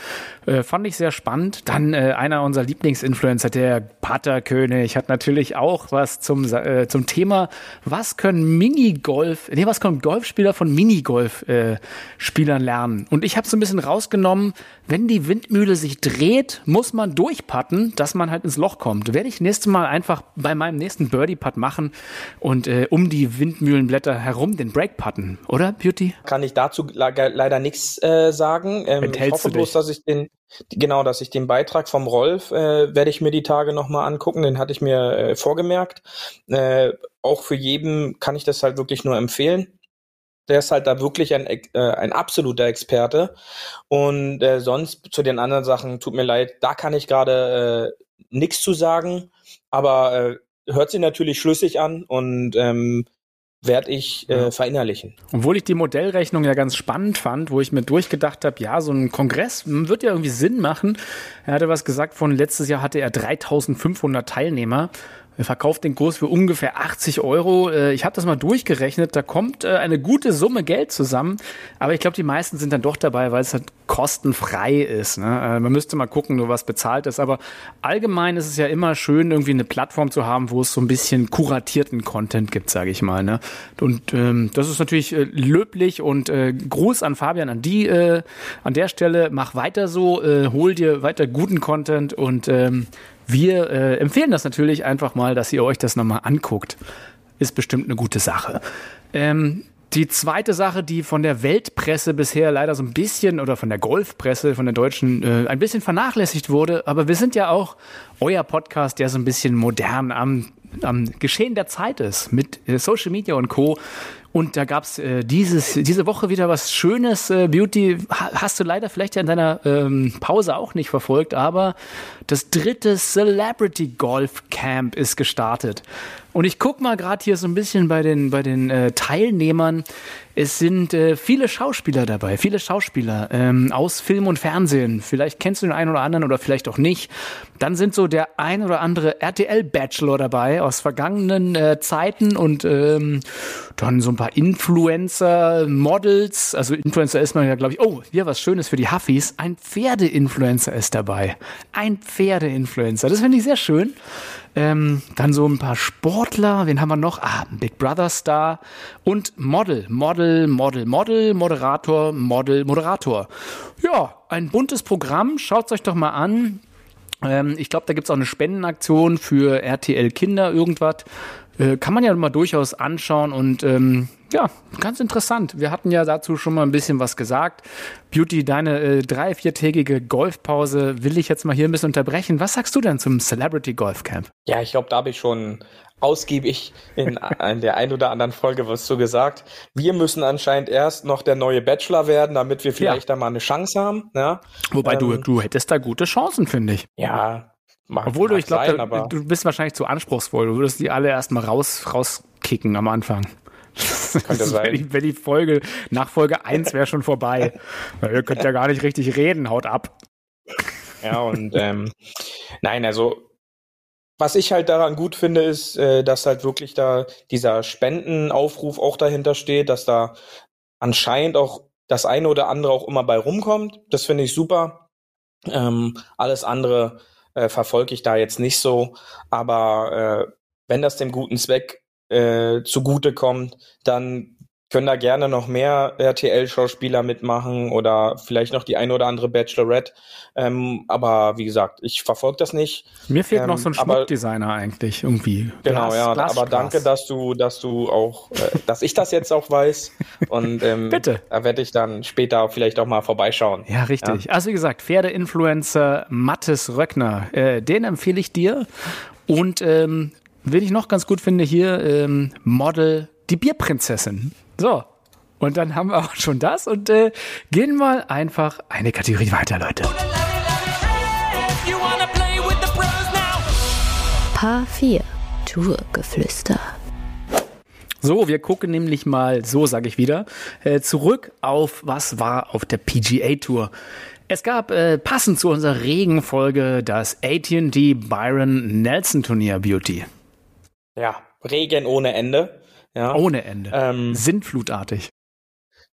Äh, fand ich sehr spannend. Dann äh, einer unserer Lieblingsinfluencer, der Patterkönig, hat natürlich auch was zum, äh, zum Thema, was können Minigolf, nee, was können Golfspieler von Minigolf-Spielern äh, lernen? Und ich habe so ein bisschen raus rausgenommen, wenn die Windmühle sich dreht, muss man durchpatten, dass man halt ins Loch kommt. Werde ich nächstes Mal einfach bei meinem nächsten Birdie-Putt machen und äh, um die Windmühlenblätter herum den Break putten, oder Beauty? Kann ich dazu leider nichts äh, sagen. Ähm, ich hoffe bloß, dass ich den Genau, dass ich den Beitrag vom Rolf äh, werde ich mir die Tage nochmal angucken, den hatte ich mir äh, vorgemerkt. Äh, auch für jeden kann ich das halt wirklich nur empfehlen der ist halt da wirklich ein, äh, ein absoluter Experte. Und äh, sonst zu den anderen Sachen, tut mir leid, da kann ich gerade äh, nichts zu sagen, aber äh, hört sich natürlich schlüssig an und ähm, werde ich äh, verinnerlichen. Obwohl ich die Modellrechnung ja ganz spannend fand, wo ich mir durchgedacht habe, ja, so ein Kongress wird ja irgendwie Sinn machen. Er hatte was gesagt von letztes Jahr hatte er 3500 Teilnehmer er verkauft den Kurs für ungefähr 80 Euro. Äh, ich habe das mal durchgerechnet. Da kommt äh, eine gute Summe Geld zusammen. Aber ich glaube, die meisten sind dann doch dabei, weil es halt kostenfrei ist. Ne? Äh, man müsste mal gucken, nur was bezahlt ist. Aber allgemein ist es ja immer schön, irgendwie eine Plattform zu haben, wo es so ein bisschen kuratierten Content gibt, sage ich mal. Ne? Und ähm, das ist natürlich löblich und Gruß an Fabian an die an der Stelle. Mach weiter so, hol dir weiter guten Content und ähm, wir äh, empfehlen das natürlich einfach mal, dass ihr euch das nochmal anguckt. Ist bestimmt eine gute Sache. Ähm, die zweite Sache, die von der Weltpresse bisher leider so ein bisschen oder von der Golfpresse, von der deutschen, äh, ein bisschen vernachlässigt wurde, aber wir sind ja auch euer Podcast, der so ein bisschen modern am, am Geschehen der Zeit ist, mit äh, Social Media und Co. Und da gab's äh, dieses, diese Woche wieder was Schönes. Äh, Beauty hast du leider vielleicht ja in deiner ähm, Pause auch nicht verfolgt, aber das dritte Celebrity Golf Camp ist gestartet. Und ich guck mal gerade hier so ein bisschen bei den, bei den äh, Teilnehmern. Es sind äh, viele Schauspieler dabei, viele Schauspieler ähm, aus Film und Fernsehen. Vielleicht kennst du den einen oder anderen oder vielleicht auch nicht. Dann sind so der ein oder andere RTL-Bachelor dabei aus vergangenen äh, Zeiten und ähm, dann so ein paar Influencer, Models. Also Influencer ist man ja, glaube ich, oh, hier was Schönes für die Huffis. Ein Pferde-Influencer ist dabei. Ein Pferde-Influencer. Das finde ich sehr schön. Ähm, dann so ein paar Sportler. Wen haben wir noch? Ah, Big Brother Star. Und Model. Model, Model, Model, Moderator, Model, Moderator. Ja, ein buntes Programm. Schaut euch doch mal an. Ähm, ich glaube, da gibt es auch eine Spendenaktion für RTL Kinder, irgendwas. Äh, kann man ja mal durchaus anschauen und ähm, ja, ganz interessant. Wir hatten ja dazu schon mal ein bisschen was gesagt. Beauty, deine äh, drei-, viertägige Golfpause will ich jetzt mal hier ein bisschen unterbrechen. Was sagst du denn zum Celebrity Golf Camp? Ja, ich glaube, da habe ich schon ausgiebig in, in der ein oder anderen Folge was zu gesagt. Wir müssen anscheinend erst noch der neue Bachelor werden, damit wir vielleicht ja. da mal eine Chance haben. Ja? Wobei ähm, du, du hättest da gute Chancen, finde ich. Ja, Mag, Obwohl du, ich glaube, du bist wahrscheinlich zu anspruchsvoll. Du würdest die alle erstmal raus, rauskicken am Anfang. <laughs> Könnte sein. Wenn die, wenn die Folge, nach Folge 1 wäre schon vorbei. Ihr könnt ja gar nicht richtig reden, haut ab. Ja, und ähm, nein, also was ich halt daran gut finde, ist, äh, dass halt wirklich da dieser Spendenaufruf auch dahinter steht, dass da anscheinend auch das eine oder andere auch immer bei rumkommt. Das finde ich super. Ähm, alles andere äh, verfolge ich da jetzt nicht so. Aber äh, wenn das dem guten Zweck äh, zugute kommt, dann können da gerne noch mehr RTL-Schauspieler mitmachen oder vielleicht noch die eine oder andere Bachelorette. Ähm, aber wie gesagt, ich verfolge das nicht. Mir fehlt ähm, noch so ein Schmuckdesigner eigentlich irgendwie. Genau, Glas, ja. Glas, aber Glas. danke, dass du, dass du auch, äh, dass ich das jetzt auch weiß. Und ähm, <laughs> bitte. Da werde ich dann später vielleicht auch mal vorbeischauen. Ja, richtig. Ja. Also wie gesagt, Pferdeinfluencer Mattes Röckner, äh, den empfehle ich dir. Und ähm, wen ich noch ganz gut finde hier, ähm, Model die Bierprinzessin. So. Und dann haben wir auch schon das und äh, gehen mal einfach eine Kategorie weiter, Leute. Paar 4 Tourgeflüster. So, wir gucken nämlich mal, so sage ich wieder, äh, zurück auf was war auf der PGA Tour. Es gab äh, passend zu unserer Regenfolge das AT&T Byron Nelson Turnier Beauty. Ja, Regen ohne Ende. Ja. Ohne Ende. Ähm, Sintflutartig.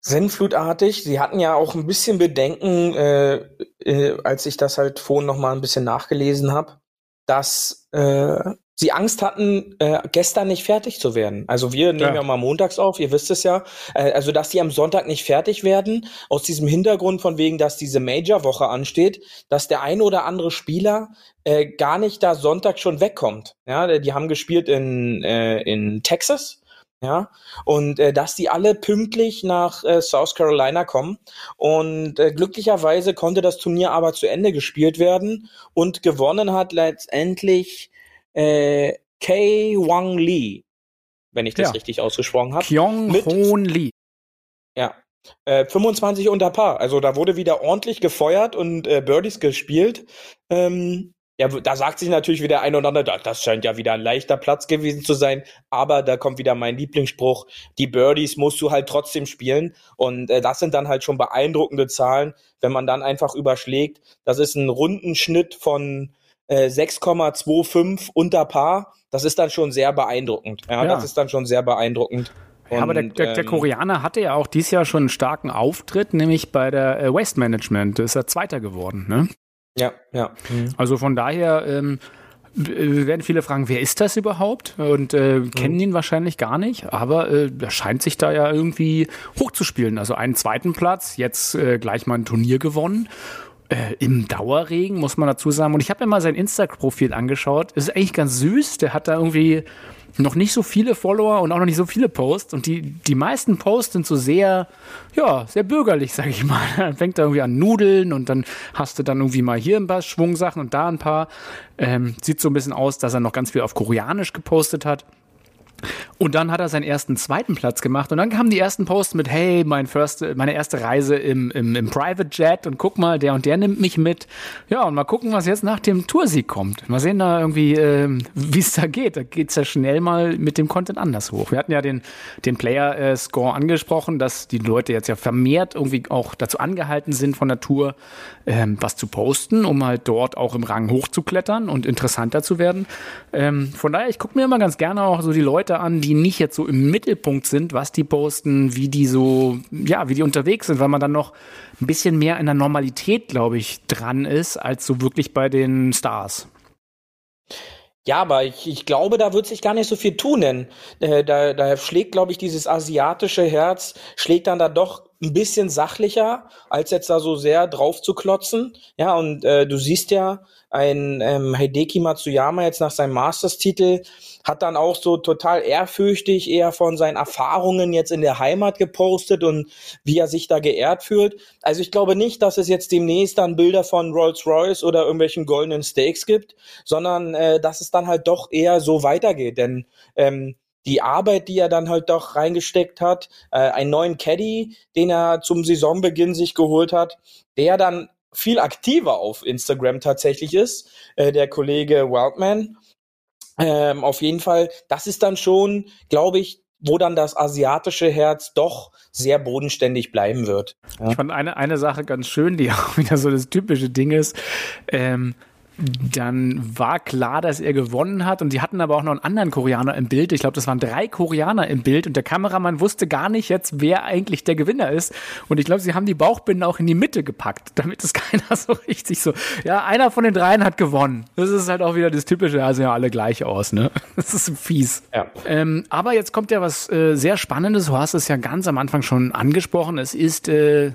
Sintflutartig. Sie hatten ja auch ein bisschen Bedenken, äh, äh, als ich das halt vorhin noch mal ein bisschen nachgelesen habe, dass äh, sie Angst hatten, äh, gestern nicht fertig zu werden. Also wir nehmen ja, ja mal montags auf, ihr wisst es ja. Äh, also dass die am Sonntag nicht fertig werden, aus diesem Hintergrund von wegen, dass diese Major-Woche ansteht, dass der ein oder andere Spieler äh, gar nicht da Sonntag schon wegkommt. Ja, die haben gespielt in, äh, in Texas ja, und äh, dass die alle pünktlich nach äh, South Carolina kommen. Und äh, glücklicherweise konnte das Turnier aber zu Ende gespielt werden und gewonnen hat letztendlich äh, Kei Wang Lee, wenn ich das ja. richtig ausgesprochen habe. Kyung Hoon Lee. Ja, äh, 25 unter Paar. Also da wurde wieder ordentlich gefeuert und äh, Birdies gespielt. Ähm, ja, da sagt sich natürlich wieder ein oder andere, das scheint ja wieder ein leichter Platz gewesen zu sein. Aber da kommt wieder mein Lieblingsspruch, die Birdies musst du halt trotzdem spielen. Und äh, das sind dann halt schon beeindruckende Zahlen, wenn man dann einfach überschlägt. Das ist ein Rundenschnitt von äh, 6,25 unter Paar. Das ist dann schon sehr beeindruckend. Ja, ja. das ist dann schon sehr beeindruckend. Ja, aber der, der, der, ähm, Koreaner hatte ja auch dieses Jahr schon einen starken Auftritt, nämlich bei der äh, Waste Management. Da ist er Zweiter geworden, ne? Ja, ja. Mhm. Also von daher ähm, werden viele fragen, wer ist das überhaupt? Und äh, mhm. kennen ihn wahrscheinlich gar nicht, aber äh, er scheint sich da ja irgendwie hochzuspielen. Also einen zweiten Platz, jetzt äh, gleich mal ein Turnier gewonnen. Äh, Im Dauerregen, muss man dazu sagen. Und ich habe mir mal sein Insta-Profil angeschaut. ist eigentlich ganz süß. Der hat da irgendwie noch nicht so viele Follower und auch noch nicht so viele Posts. Und die, die meisten Posts sind so sehr, ja, sehr bürgerlich, sag ich mal. <laughs> Dann fängt er irgendwie an Nudeln und dann hast du dann irgendwie mal hier ein paar Schwungsachen und da ein paar. Ähm, sieht so ein bisschen aus, dass er noch ganz viel auf Koreanisch gepostet hat. Und dann hat er seinen ersten zweiten Platz gemacht und dann kamen die ersten Posts mit, hey, mein first, meine erste Reise im, im, im Private Jet und guck mal, der und der nimmt mich mit. Ja, und mal gucken, was jetzt nach dem Toursieg kommt. Mal sehen da irgendwie, äh, wie es da geht. Da geht's ja schnell mal mit dem Content anders hoch. Wir hatten ja den, den Player-Score angesprochen, dass die Leute jetzt ja vermehrt irgendwie auch dazu angehalten sind von der Tour, ähm, was zu posten, um halt dort auch im Rang hochzuklettern und interessanter zu werden. Ähm, von daher, ich gucke mir immer ganz gerne auch so die Leute an, die nicht jetzt so im Mittelpunkt sind, was die posten, wie die so, ja, wie die unterwegs sind, weil man dann noch ein bisschen mehr in der Normalität, glaube ich, dran ist, als so wirklich bei den Stars. Ja, aber ich, ich glaube, da wird sich gar nicht so viel tun, denn äh, da, da schlägt, glaube ich, dieses asiatische Herz, schlägt dann da doch ein bisschen sachlicher, als jetzt da so sehr drauf zu klotzen. Ja, und äh, du siehst ja, ein ähm, Hideki Matsuyama jetzt nach seinem Masters-Titel hat dann auch so total ehrfürchtig eher von seinen Erfahrungen jetzt in der Heimat gepostet und wie er sich da geehrt fühlt. Also ich glaube nicht, dass es jetzt demnächst dann Bilder von Rolls-Royce oder irgendwelchen goldenen Steaks gibt, sondern äh, dass es dann halt doch eher so weitergeht. Denn ähm, die Arbeit, die er dann halt doch reingesteckt hat, äh, einen neuen Caddy, den er zum Saisonbeginn sich geholt hat, der dann viel aktiver auf Instagram tatsächlich ist, äh, der Kollege Wildman. Ähm, auf jeden Fall, das ist dann schon, glaube ich, wo dann das asiatische Herz doch sehr bodenständig bleiben wird. Ja. Ich fand eine, eine Sache ganz schön, die <laughs> auch wieder so das typische Ding ist. Ähm, dann war klar, dass er gewonnen hat. Und die hatten aber auch noch einen anderen Koreaner im Bild. Ich glaube, das waren drei Koreaner im Bild. Und der Kameramann wusste gar nicht jetzt, wer eigentlich der Gewinner ist. Und ich glaube, sie haben die Bauchbinden auch in die Mitte gepackt, <laughs> damit es keiner so richtig so. Ja, einer von den dreien hat gewonnen. Das ist halt auch wieder das Typische. Also ja, alle gleich aus, ne? <laughs> Das ist fies. Ja. Ähm, aber jetzt kommt ja was äh, sehr Spannendes. Du hast es ja ganz am Anfang schon angesprochen. Es ist äh,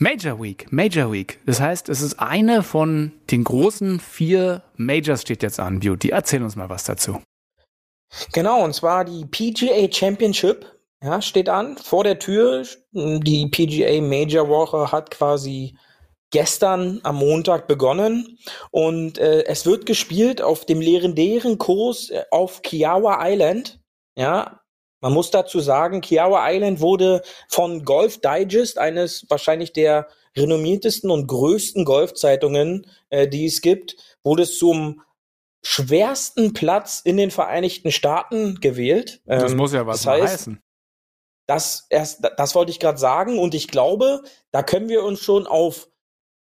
Major Week, Major Week. Das heißt, es ist eine von den großen vier Majors steht jetzt an, Beauty. Erzähl uns mal was dazu. Genau, und zwar die PGA Championship, ja, steht an, vor der Tür. Die PGA Major Woche hat quasi gestern am Montag begonnen und äh, es wird gespielt auf dem legendären Kurs äh, auf Kiawa Island. Ja, man muss dazu sagen, Kiawa Island wurde von Golf Digest, eines wahrscheinlich der renommiertesten und größten Golfzeitungen, äh, die es gibt, wurde es zum schwersten Platz in den Vereinigten Staaten gewählt. Das ähm, muss ja was das heißt, heißen. Das, erst, das wollte ich gerade sagen und ich glaube, da können wir uns schon auf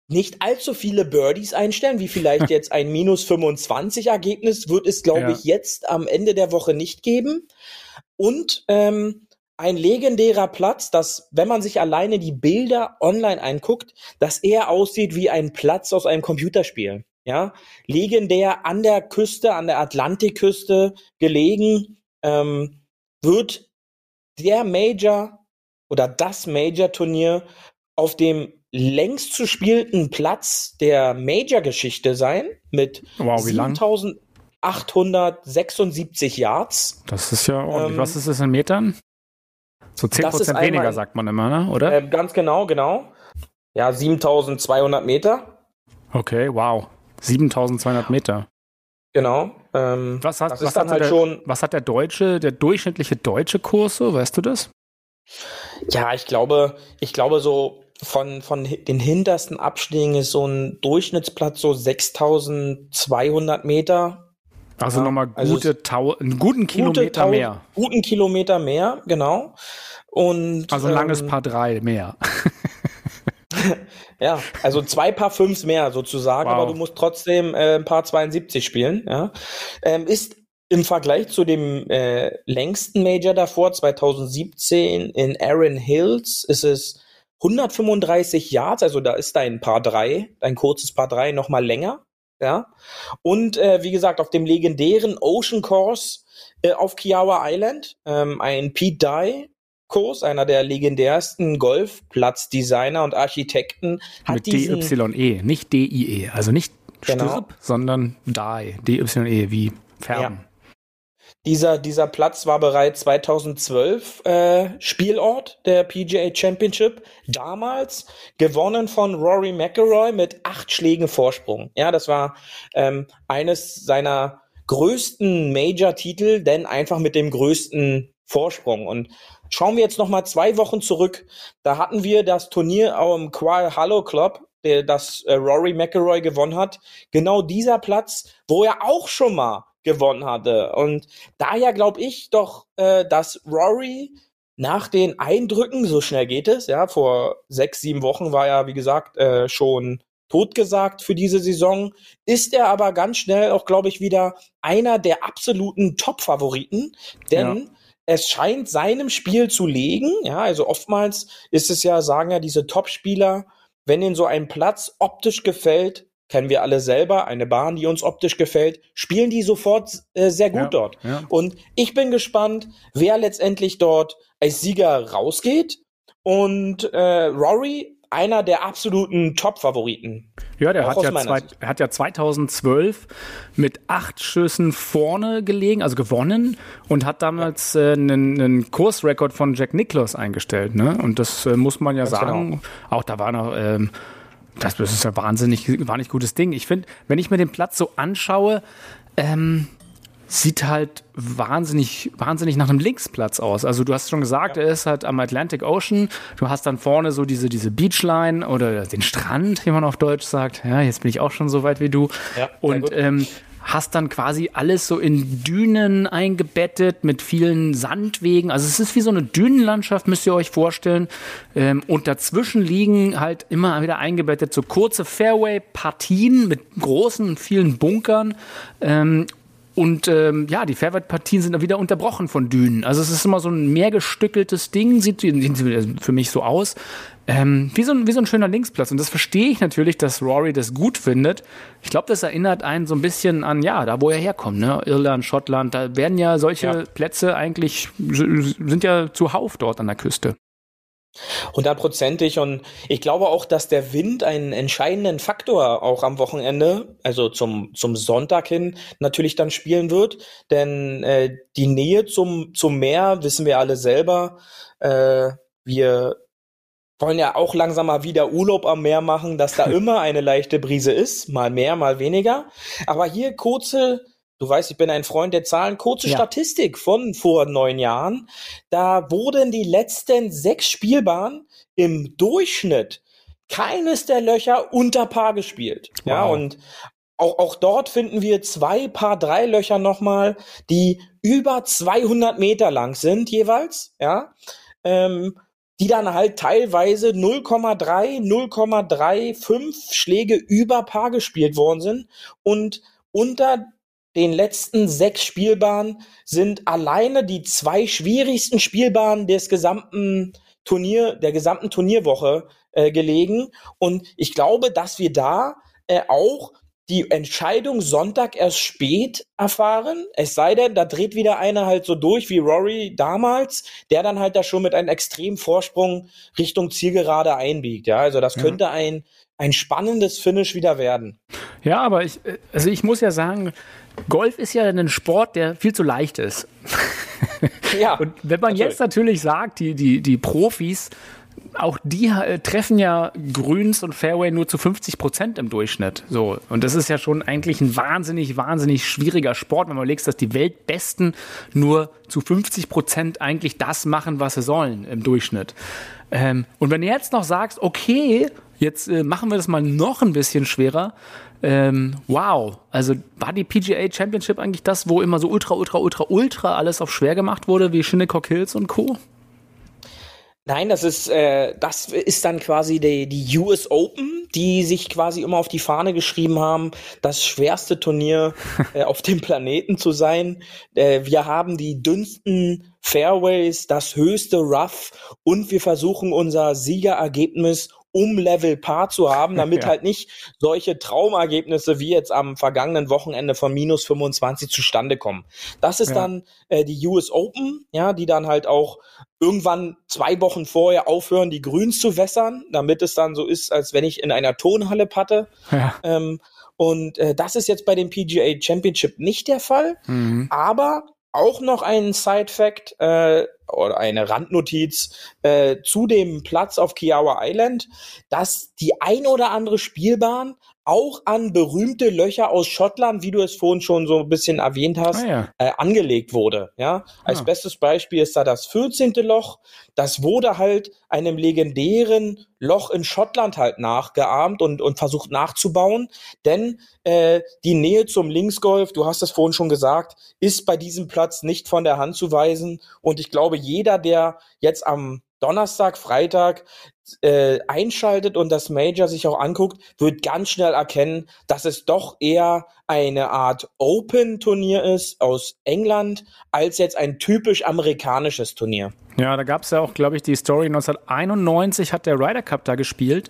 nicht allzu viele Birdies einstellen, wie vielleicht <laughs> jetzt ein minus 25 Ergebnis wird es, glaube ja. ich, jetzt am Ende der Woche nicht geben. Und ähm, ein legendärer Platz, dass, wenn man sich alleine die Bilder online anguckt, dass er aussieht wie ein Platz aus einem Computerspiel. Ja, legendär an der Küste, an der Atlantikküste gelegen, ähm, wird der Major oder das Major-Turnier auf dem längst zu spielten Platz der Major-Geschichte sein mit wow, 7876 Yards. Das ist ja ordentlich. Ähm, Was ist das in Metern? So 10% weniger, einmal, sagt man immer, ne? oder? Äh, ganz genau, genau. Ja, 7200 Meter. Okay, wow. 7200 Meter. Genau. Ähm, was, hat, was, hat halt der, schon, was hat der deutsche, der durchschnittliche deutsche Kurs so? Weißt du das? Ja, ich glaube, ich glaube so von, von den hintersten Abschlägen ist so ein Durchschnittsplatz so 6200 Meter. Also ja, nochmal also gute also einen guten Kilometer gute mehr. Guten Kilometer mehr, genau. Und, also ein langes ähm, Paar drei mehr. <laughs> ja, also zwei Paar Fünfs mehr sozusagen, wow. aber du musst trotzdem äh, ein Paar 72 spielen. Ja. Ähm, ist im Vergleich zu dem äh, längsten Major davor, 2017 in Aaron Hills, ist es 135 Yards, also da ist dein Paar 3, dein kurzes Paar 3 noch mal länger, ja. Und äh, wie gesagt, auf dem legendären Ocean Course äh, auf Kiawa Island, ähm, ein Pete Dye Kurs, einer der legendärsten Golfplatzdesigner und Architekten, hat Mit diesen DYE, nicht DIE, also nicht genau. Stirb, sondern DIE, DYE wie Färben. Ja. Dieser, dieser Platz war bereits 2012 äh, Spielort der PGA Championship. Damals gewonnen von Rory McIlroy mit acht Schlägen Vorsprung. Ja, das war ähm, eines seiner größten Major-Titel, denn einfach mit dem größten Vorsprung. Und schauen wir jetzt noch mal zwei Wochen zurück. Da hatten wir das Turnier am Qual Hollow Club, der, das äh, Rory McIlroy gewonnen hat. Genau dieser Platz, wo er auch schon mal gewonnen hatte. Und daher glaube ich doch, äh, dass Rory nach den Eindrücken, so schnell geht es, ja, vor sechs, sieben Wochen war er, wie gesagt, äh, schon totgesagt für diese Saison, ist er aber ganz schnell auch, glaube ich, wieder einer der absoluten Top-Favoriten, denn ja. es scheint seinem Spiel zu legen, ja, also oftmals ist es ja, sagen ja diese Top-Spieler, wenn ihnen so ein Platz optisch gefällt, kennen wir alle selber, eine Bahn, die uns optisch gefällt, spielen die sofort äh, sehr gut ja, dort. Ja. Und ich bin gespannt, wer letztendlich dort als Sieger rausgeht. Und äh, Rory, einer der absoluten Top-Favoriten. Ja, der hat ja, zwei, hat ja 2012 mit acht Schüssen vorne gelegen, also gewonnen und hat damals äh, einen, einen Kursrekord von Jack Nicklaus eingestellt. Ne? Und das äh, muss man ja Ganz sagen. Genau. Auch da war noch ähm, das, ist ja wahnsinnig, wahnsinnig gutes Ding. Ich finde, wenn ich mir den Platz so anschaue, ähm, sieht halt wahnsinnig, wahnsinnig nach einem Linksplatz aus. Also du hast schon gesagt, ja. er ist halt am Atlantic Ocean. Du hast dann vorne so diese, diese Beachline oder den Strand, wie man auf Deutsch sagt. Ja, jetzt bin ich auch schon so weit wie du. Ja, und ähm, hast dann quasi alles so in Dünen eingebettet mit vielen Sandwegen. Also es ist wie so eine Dünenlandschaft, müsst ihr euch vorstellen. Ähm, und dazwischen liegen halt immer wieder eingebettet so kurze Fairway-Partien mit großen und vielen Bunkern. Ähm, und ähm, ja, die Fairway-Partien sind dann wieder unterbrochen von Dünen. Also es ist immer so ein mehrgestückeltes Ding, sieht für mich so aus. Ähm, wie, so ein, wie so ein schöner Linksplatz. Und das verstehe ich natürlich, dass Rory das gut findet. Ich glaube, das erinnert einen so ein bisschen an, ja, da wo er herkommt, ne? Irland, Schottland, da werden ja solche ja. Plätze eigentlich, sind ja zuhauf dort an der Küste. Hundertprozentig und ich glaube auch, dass der Wind einen entscheidenden Faktor auch am Wochenende, also zum, zum Sonntag hin, natürlich dann spielen wird. Denn äh, die Nähe zum, zum Meer, wissen wir alle selber, äh, wir wollen ja auch langsam mal wieder Urlaub am Meer machen, dass da <laughs> immer eine leichte Brise ist, mal mehr, mal weniger. Aber hier kurze Du weißt, ich bin ein Freund der Zahlen. Kurze ja. Statistik von vor neun Jahren. Da wurden die letzten sechs Spielbahnen im Durchschnitt keines der Löcher unter Paar gespielt. Wow. Ja, und auch, auch dort finden wir zwei Paar drei Löcher nochmal, die über 200 Meter lang sind jeweils. Ja, ähm, die dann halt teilweise 0,3, 0,35 Schläge über Paar gespielt worden sind und unter den letzten sechs Spielbahnen sind alleine die zwei schwierigsten Spielbahnen des gesamten Turnier, der gesamten Turnierwoche äh, gelegen. Und ich glaube, dass wir da äh, auch die Entscheidung Sonntag erst spät erfahren. Es sei denn, da dreht wieder einer halt so durch wie Rory damals, der dann halt da schon mit einem extremen Vorsprung Richtung Zielgerade einbiegt. Ja, also das könnte ein, ein spannendes Finish wieder werden. Ja, aber ich, also ich muss ja sagen, Golf ist ja ein Sport, der viel zu leicht ist. Ja. <laughs> Und wenn man natürlich. jetzt natürlich sagt, die, die, die Profis, auch die äh, treffen ja Grüns und Fairway nur zu 50 Prozent im Durchschnitt. So. Und das ist ja schon eigentlich ein wahnsinnig, wahnsinnig schwieriger Sport, wenn man überlegt, dass die Weltbesten nur zu 50 Prozent eigentlich das machen, was sie sollen im Durchschnitt. Ähm, und wenn du jetzt noch sagst, okay, jetzt äh, machen wir das mal noch ein bisschen schwerer, ähm, wow, also war die PGA Championship eigentlich das, wo immer so ultra, ultra, ultra, ultra alles auf schwer gemacht wurde, wie Shinnecock Hills und Co.? Nein, das ist äh, das ist dann quasi die, die US Open, die sich quasi immer auf die Fahne geschrieben haben, das schwerste Turnier <laughs> äh, auf dem Planeten zu sein. Äh, wir haben die dünnsten Fairways, das höchste Rough und wir versuchen unser Siegerergebnis um Level Paar zu haben, damit ja. halt nicht solche Traumergebnisse wie jetzt am vergangenen Wochenende von minus 25 zustande kommen. Das ist ja. dann äh, die US Open, ja, die dann halt auch irgendwann zwei Wochen vorher aufhören, die Grüns zu wässern, damit es dann so ist, als wenn ich in einer Tonhalle patte. Ja. Ähm, und äh, das ist jetzt bei dem PGA Championship nicht der Fall. Mhm. Aber auch noch ein Side-Fact äh, oder eine Randnotiz äh, zu dem Platz auf Kiawa Island, dass die ein oder andere Spielbahn auch an berühmte Löcher aus Schottland, wie du es vorhin schon so ein bisschen erwähnt hast, ah, ja. äh, angelegt wurde. Ja, als ah. bestes Beispiel ist da das 14. Loch. Das wurde halt einem legendären Loch in Schottland halt nachgeahmt und, und versucht nachzubauen. Denn äh, die Nähe zum Linksgolf, du hast es vorhin schon gesagt, ist bei diesem Platz nicht von der Hand zu weisen. Und ich glaube, jeder, der jetzt am Donnerstag, Freitag äh, einschaltet und das Major sich auch anguckt, wird ganz schnell erkennen, dass es doch eher eine Art Open-Turnier ist aus England, als jetzt ein typisch amerikanisches Turnier. Ja, da gab es ja auch, glaube ich, die Story 1991 hat der Ryder Cup da gespielt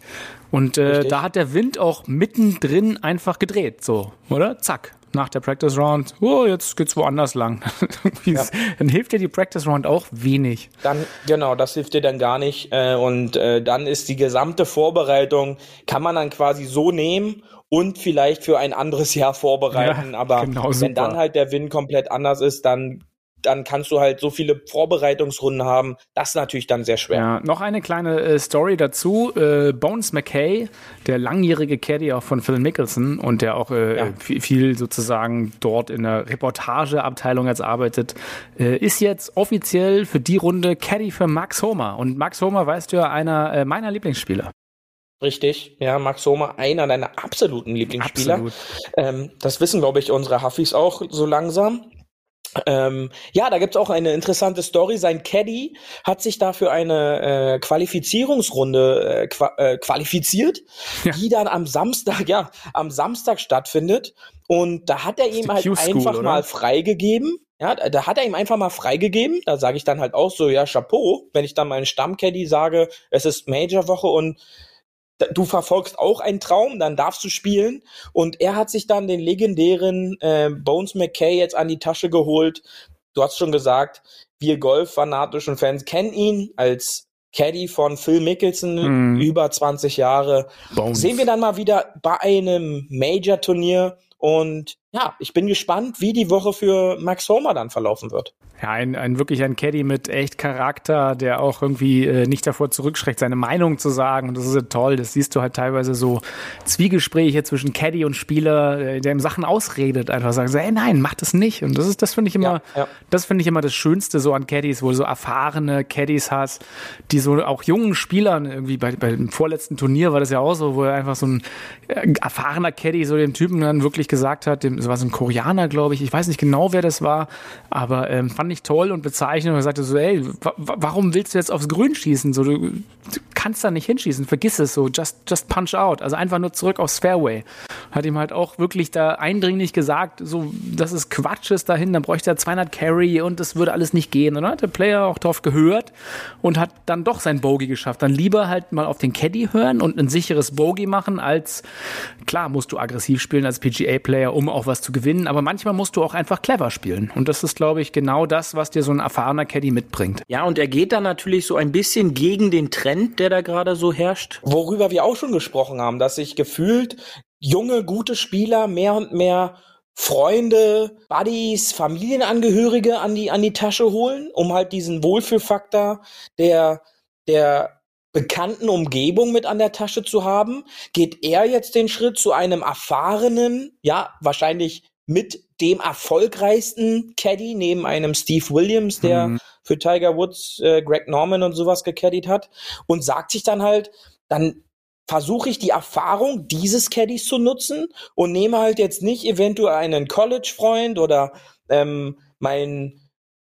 und äh, da hat der Wind auch mittendrin einfach gedreht, so, oder? Zack nach der Practice Round, oh, jetzt geht's woanders lang. <laughs> ja. Dann hilft dir die Practice Round auch wenig. Dann, genau, das hilft dir dann gar nicht. Äh, und äh, dann ist die gesamte Vorbereitung, kann man dann quasi so nehmen und vielleicht für ein anderes Jahr vorbereiten. Ja, Aber genau, wenn super. dann halt der Wind komplett anders ist, dann dann kannst du halt so viele Vorbereitungsrunden haben. Das ist natürlich dann sehr schwer. Ja, noch eine kleine äh, Story dazu. Äh, Bones McKay, der langjährige Caddy auch von Phil Mickelson und der auch äh, ja. viel, sozusagen dort in der Reportageabteilung jetzt arbeitet, äh, ist jetzt offiziell für die Runde Caddy für Max Homer. Und Max Homer, weißt du ja, einer äh, meiner Lieblingsspieler. Richtig, ja, Max Homer, einer deiner absoluten Lieblingsspieler. Absolut. Ähm, das wissen, glaube ich, unsere Huffis auch so langsam. Ähm, ja, da gibt's auch eine interessante Story. Sein Caddy hat sich dafür eine äh, Qualifizierungsrunde äh, qua äh, qualifiziert, ja. die dann am Samstag, ja, am Samstag stattfindet. Und da hat er ihm halt einfach oder? mal freigegeben. Ja, da hat er ihm einfach mal freigegeben. Da sage ich dann halt auch so, ja, Chapeau, wenn ich dann meinen Stammcaddy sage, es ist Major-Woche und du verfolgst auch einen Traum, dann darfst du spielen. Und er hat sich dann den legendären äh, Bones McKay jetzt an die Tasche geholt. Du hast schon gesagt, wir Golf-fanatischen Fans kennen ihn als Caddy von Phil Mickelson, mm. über 20 Jahre. Bones. Sehen wir dann mal wieder bei einem Major-Turnier. Und ja, ich bin gespannt, wie die Woche für Max Homer dann verlaufen wird. Ja, ein, ein wirklich ein Caddy mit echt Charakter, der auch irgendwie äh, nicht davor zurückschreckt, seine Meinung zu sagen. Und das ist ja toll. Das siehst du halt teilweise so Zwiegespräche zwischen Caddy und Spieler, äh, der ihm Sachen ausredet, einfach sagen so, ey, nein, mach das nicht. Und das ist, das finde ich immer, ja, ja. das finde ich immer das Schönste so an Caddies, wo du so erfahrene Caddies hast, die so auch jungen Spielern irgendwie bei, bei dem vorletzten Turnier war das ja auch so, wo er einfach so ein äh, erfahrener Caddy so dem Typen dann wirklich gesagt hat, dem, war so ein Koreaner, glaube ich, ich weiß nicht genau, wer das war, aber ähm, fand ich toll und bezeichnend und er sagte so, ey, warum willst du jetzt aufs Grün schießen? So, du, du, kannst da nicht hinschießen, vergiss es so, just, just punch out. Also einfach nur zurück aufs Fairway. Hat ihm halt auch wirklich da eindringlich gesagt, so, dass es Quatsch ist dahin, dann bräuchte er 200 Carry und das würde alles nicht gehen. Und dann hat der Player auch drauf gehört und hat dann doch sein Bogey geschafft. Dann lieber halt mal auf den Caddy hören und ein sicheres Bogey machen, als, klar, musst du aggressiv spielen als PGA-Player, um auch was zu gewinnen, aber manchmal musst du auch einfach clever spielen. Und das ist, glaube ich, genau das, was dir so ein erfahrener Caddy mitbringt. Ja, und er geht dann natürlich so ein bisschen gegen den Trend, der da gerade so herrscht. Worüber wir auch schon gesprochen haben, dass sich gefühlt junge, gute Spieler mehr und mehr Freunde, Buddies, Familienangehörige an die, an die Tasche holen, um halt diesen Wohlfühlfaktor der, der bekannten Umgebung mit an der Tasche zu haben, geht er jetzt den Schritt zu einem erfahrenen, ja, wahrscheinlich mit dem erfolgreichsten Caddy neben einem Steve Williams, der mhm. für Tiger Woods, äh, Greg Norman und sowas gecaddied hat und sagt sich dann halt, dann versuche ich die Erfahrung dieses Caddies zu nutzen und nehme halt jetzt nicht eventuell einen College-Freund oder ähm, mein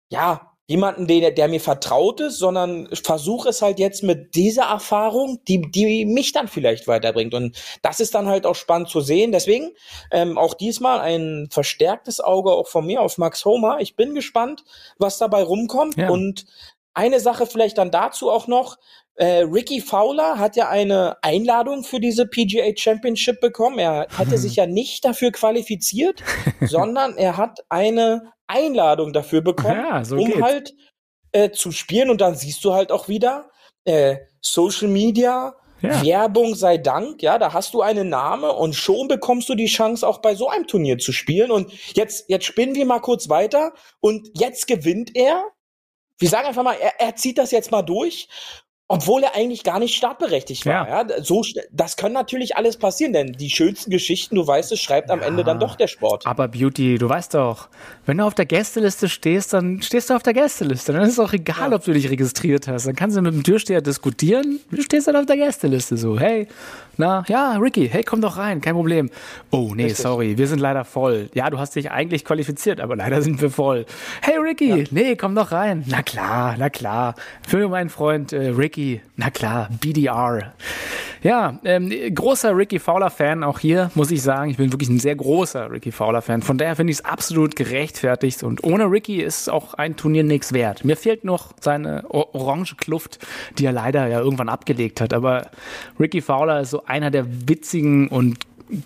ja jemanden, der, der mir vertraut ist, sondern versuche es halt jetzt mit dieser Erfahrung, die, die mich dann vielleicht weiterbringt. Und das ist dann halt auch spannend zu sehen. Deswegen ähm, auch diesmal ein verstärktes Auge auch von mir auf Max Homer. Ich bin gespannt, was dabei rumkommt. Ja. Und eine Sache vielleicht dann dazu auch noch. Äh, Ricky Fowler hat ja eine Einladung für diese PGA Championship bekommen. Er hatte sich ja nicht dafür qualifiziert, <laughs> sondern er hat eine Einladung dafür bekommen, ja, so um geht's. halt äh, zu spielen. Und dann siehst du halt auch wieder äh, Social Media, ja. Werbung sei Dank, ja, da hast du einen Name und schon bekommst du die Chance, auch bei so einem Turnier zu spielen. Und jetzt, jetzt spinnen wir mal kurz weiter und jetzt gewinnt er. Wir sagen einfach mal, er, er zieht das jetzt mal durch obwohl er eigentlich gar nicht startberechtigt war. Ja. ja. So, das kann natürlich alles passieren, denn die schönsten Geschichten, du weißt es, schreibt am Ende dann doch der Sport. Aber Beauty, du weißt doch, wenn du auf der Gästeliste stehst, dann stehst du auf der Gästeliste. Dann ist es auch egal, ja. ob du dich registriert hast. Dann kannst du mit dem Türsteher diskutieren. Du stehst dann auf der Gästeliste so, hey, na, ja, Ricky, hey, komm doch rein, kein Problem. Oh, nee, Richtig. sorry, wir sind leider voll. Ja, du hast dich eigentlich qualifiziert, aber leider sind wir voll. Hey, Ricky, ja. nee, komm doch rein. Na klar, na klar. Für meinen Freund äh, Ricky, na klar, BDR. Ja, ähm, großer Ricky Fowler-Fan auch hier, muss ich sagen. Ich bin wirklich ein sehr großer Ricky Fowler-Fan. Von daher finde ich es absolut gerechtfertigt. Und ohne Ricky ist auch ein Turnier nichts wert. Mir fehlt noch seine orange Kluft, die er leider ja irgendwann abgelegt hat. Aber Ricky Fowler ist so einer der witzigen und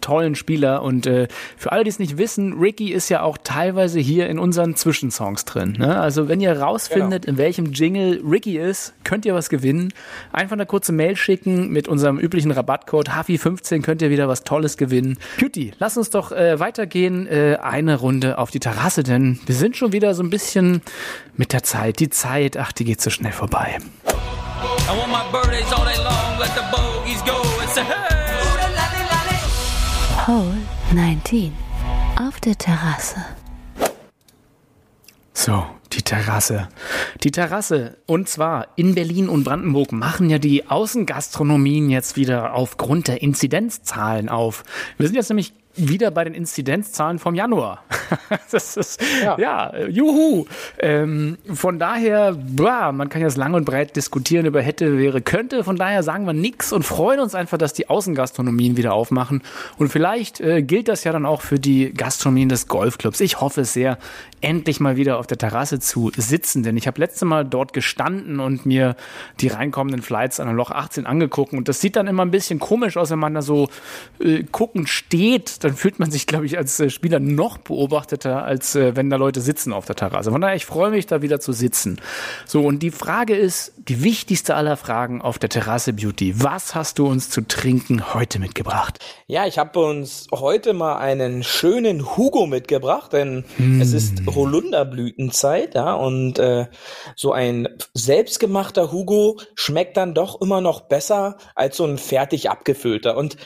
tollen Spieler. Und äh, für alle, die es nicht wissen, Ricky ist ja auch teilweise hier in unseren Zwischensongs drin. Ne? Also wenn ihr rausfindet, genau. in welchem Jingle Ricky ist, könnt ihr was gewinnen. Einfach eine kurze Mail schicken mit unserem üblichen Rabattcode HAFI15 könnt ihr wieder was Tolles gewinnen. Cutie, lass uns doch äh, weitergehen. Äh, eine Runde auf die Terrasse, denn wir sind schon wieder so ein bisschen mit der Zeit. Die Zeit, ach, die geht so schnell vorbei. I want my birthdays all day long, let the bogeys 19 auf der Terrasse. So, die Terrasse. Die Terrasse. Und zwar in Berlin und Brandenburg machen ja die Außengastronomien jetzt wieder aufgrund der Inzidenzzahlen auf. Wir sind jetzt nämlich wieder bei den Inzidenzzahlen vom Januar. <laughs> das ist, ja, ja juhu. Ähm, von daher, boah, man kann jetzt lang und breit diskutieren über hätte, wäre, könnte. Von daher sagen wir nichts und freuen uns einfach, dass die Außengastronomien wieder aufmachen. Und vielleicht äh, gilt das ja dann auch für die Gastronomien des Golfclubs. Ich hoffe sehr, endlich mal wieder auf der Terrasse zu sitzen, denn ich habe letzte Mal dort gestanden und mir die reinkommenden Flights an der Loch 18 angeguckt und das sieht dann immer ein bisschen komisch aus, wenn man da so äh, guckend steht, dann fühlt man sich, glaube ich, als äh, Spieler noch beobachteter, als äh, wenn da Leute sitzen auf der Terrasse. Von daher, ich freue mich, da wieder zu sitzen. So, und die Frage ist, die wichtigste aller Fragen auf der Terrasse Beauty. Was hast du uns zu trinken heute mitgebracht? Ja, ich habe uns heute mal einen schönen Hugo mitgebracht, denn hm. es ist Holunderblütenzeit, ja, und äh, so ein selbstgemachter Hugo schmeckt dann doch immer noch besser als so ein fertig abgefüllter. Und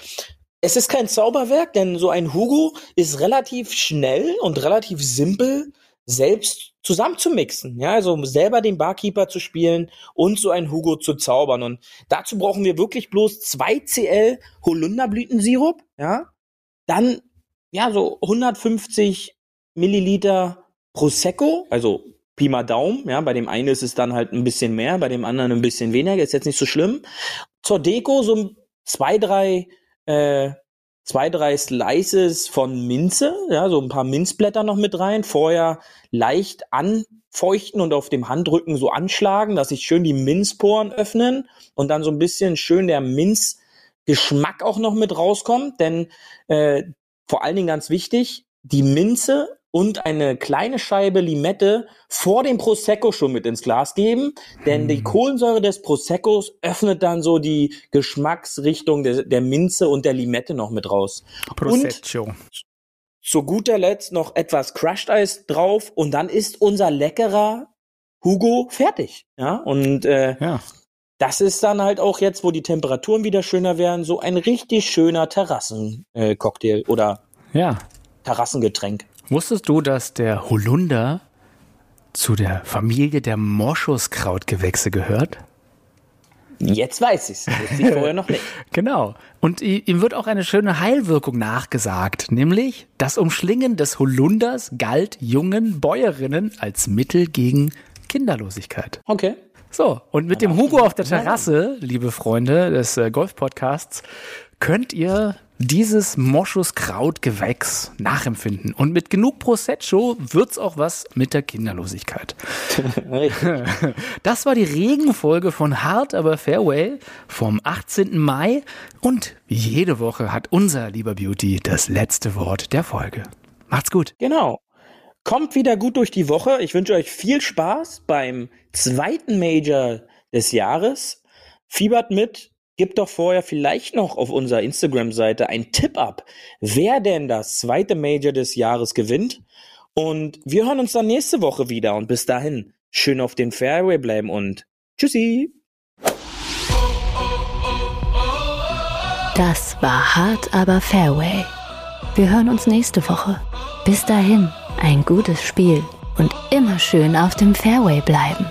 es ist kein Zauberwerk, denn so ein Hugo ist relativ schnell und relativ simpel selbst zusammenzumixen, ja, also selber den Barkeeper zu spielen und so ein Hugo zu zaubern. Und dazu brauchen wir wirklich bloß 2 Cl Holunderblütensirup, ja, dann ja so 150 Milliliter Prosecco, also Pi mal Daumen, ja, bei dem einen ist es dann halt ein bisschen mehr, bei dem anderen ein bisschen weniger, ist jetzt nicht so schlimm. Zur Deko so zwei, drei, äh, zwei, drei Slices von Minze, ja, so ein paar Minzblätter noch mit rein, vorher leicht anfeuchten und auf dem Handrücken so anschlagen, dass sich schön die Minzporen öffnen und dann so ein bisschen schön der Minzgeschmack auch noch mit rauskommt, denn äh, vor allen Dingen ganz wichtig, die Minze und eine kleine Scheibe Limette vor dem Prosecco schon mit ins Glas geben, denn die hm. Kohlensäure des Proseccos öffnet dann so die Geschmacksrichtung der, der Minze und der Limette noch mit raus. Prosecco. Und zu guter Letzt noch etwas Crushed Eis drauf und dann ist unser leckerer Hugo fertig. Ja, und äh, ja. das ist dann halt auch jetzt, wo die Temperaturen wieder schöner werden, so ein richtig schöner Terrassencocktail oder ja. Terrassengetränk. Wusstest du, dass der Holunder zu der Familie der Moschuskrautgewächse gehört? Jetzt weiß ich's. Wusste ich vorher noch nicht. <laughs> genau. Und ihm wird auch eine schöne Heilwirkung nachgesagt, nämlich das Umschlingen des Holunders galt jungen Bäuerinnen als Mittel gegen Kinderlosigkeit. Okay. So, und mit dem Hugo auf der Terrasse, liebe Freunde des äh, Golf-Podcasts, könnt ihr dieses Moschuskrautgewächs nachempfinden. Und mit genug Prosecco wird's auch was mit der Kinderlosigkeit. <laughs> das war die Regenfolge von Hard aber Fairway vom 18. Mai. Und wie jede Woche hat unser lieber Beauty das letzte Wort der Folge. Macht's gut. Genau. Kommt wieder gut durch die Woche. Ich wünsche euch viel Spaß beim zweiten Major des Jahres. Fiebert mit, Gib doch vorher vielleicht noch auf unserer Instagram-Seite einen Tipp ab, wer denn das zweite Major des Jahres gewinnt. Und wir hören uns dann nächste Woche wieder. Und bis dahin, schön auf den Fairway bleiben und tschüssi. Das war hart, aber Fairway. Wir hören uns nächste Woche. Bis dahin, ein gutes Spiel und immer schön auf dem Fairway bleiben.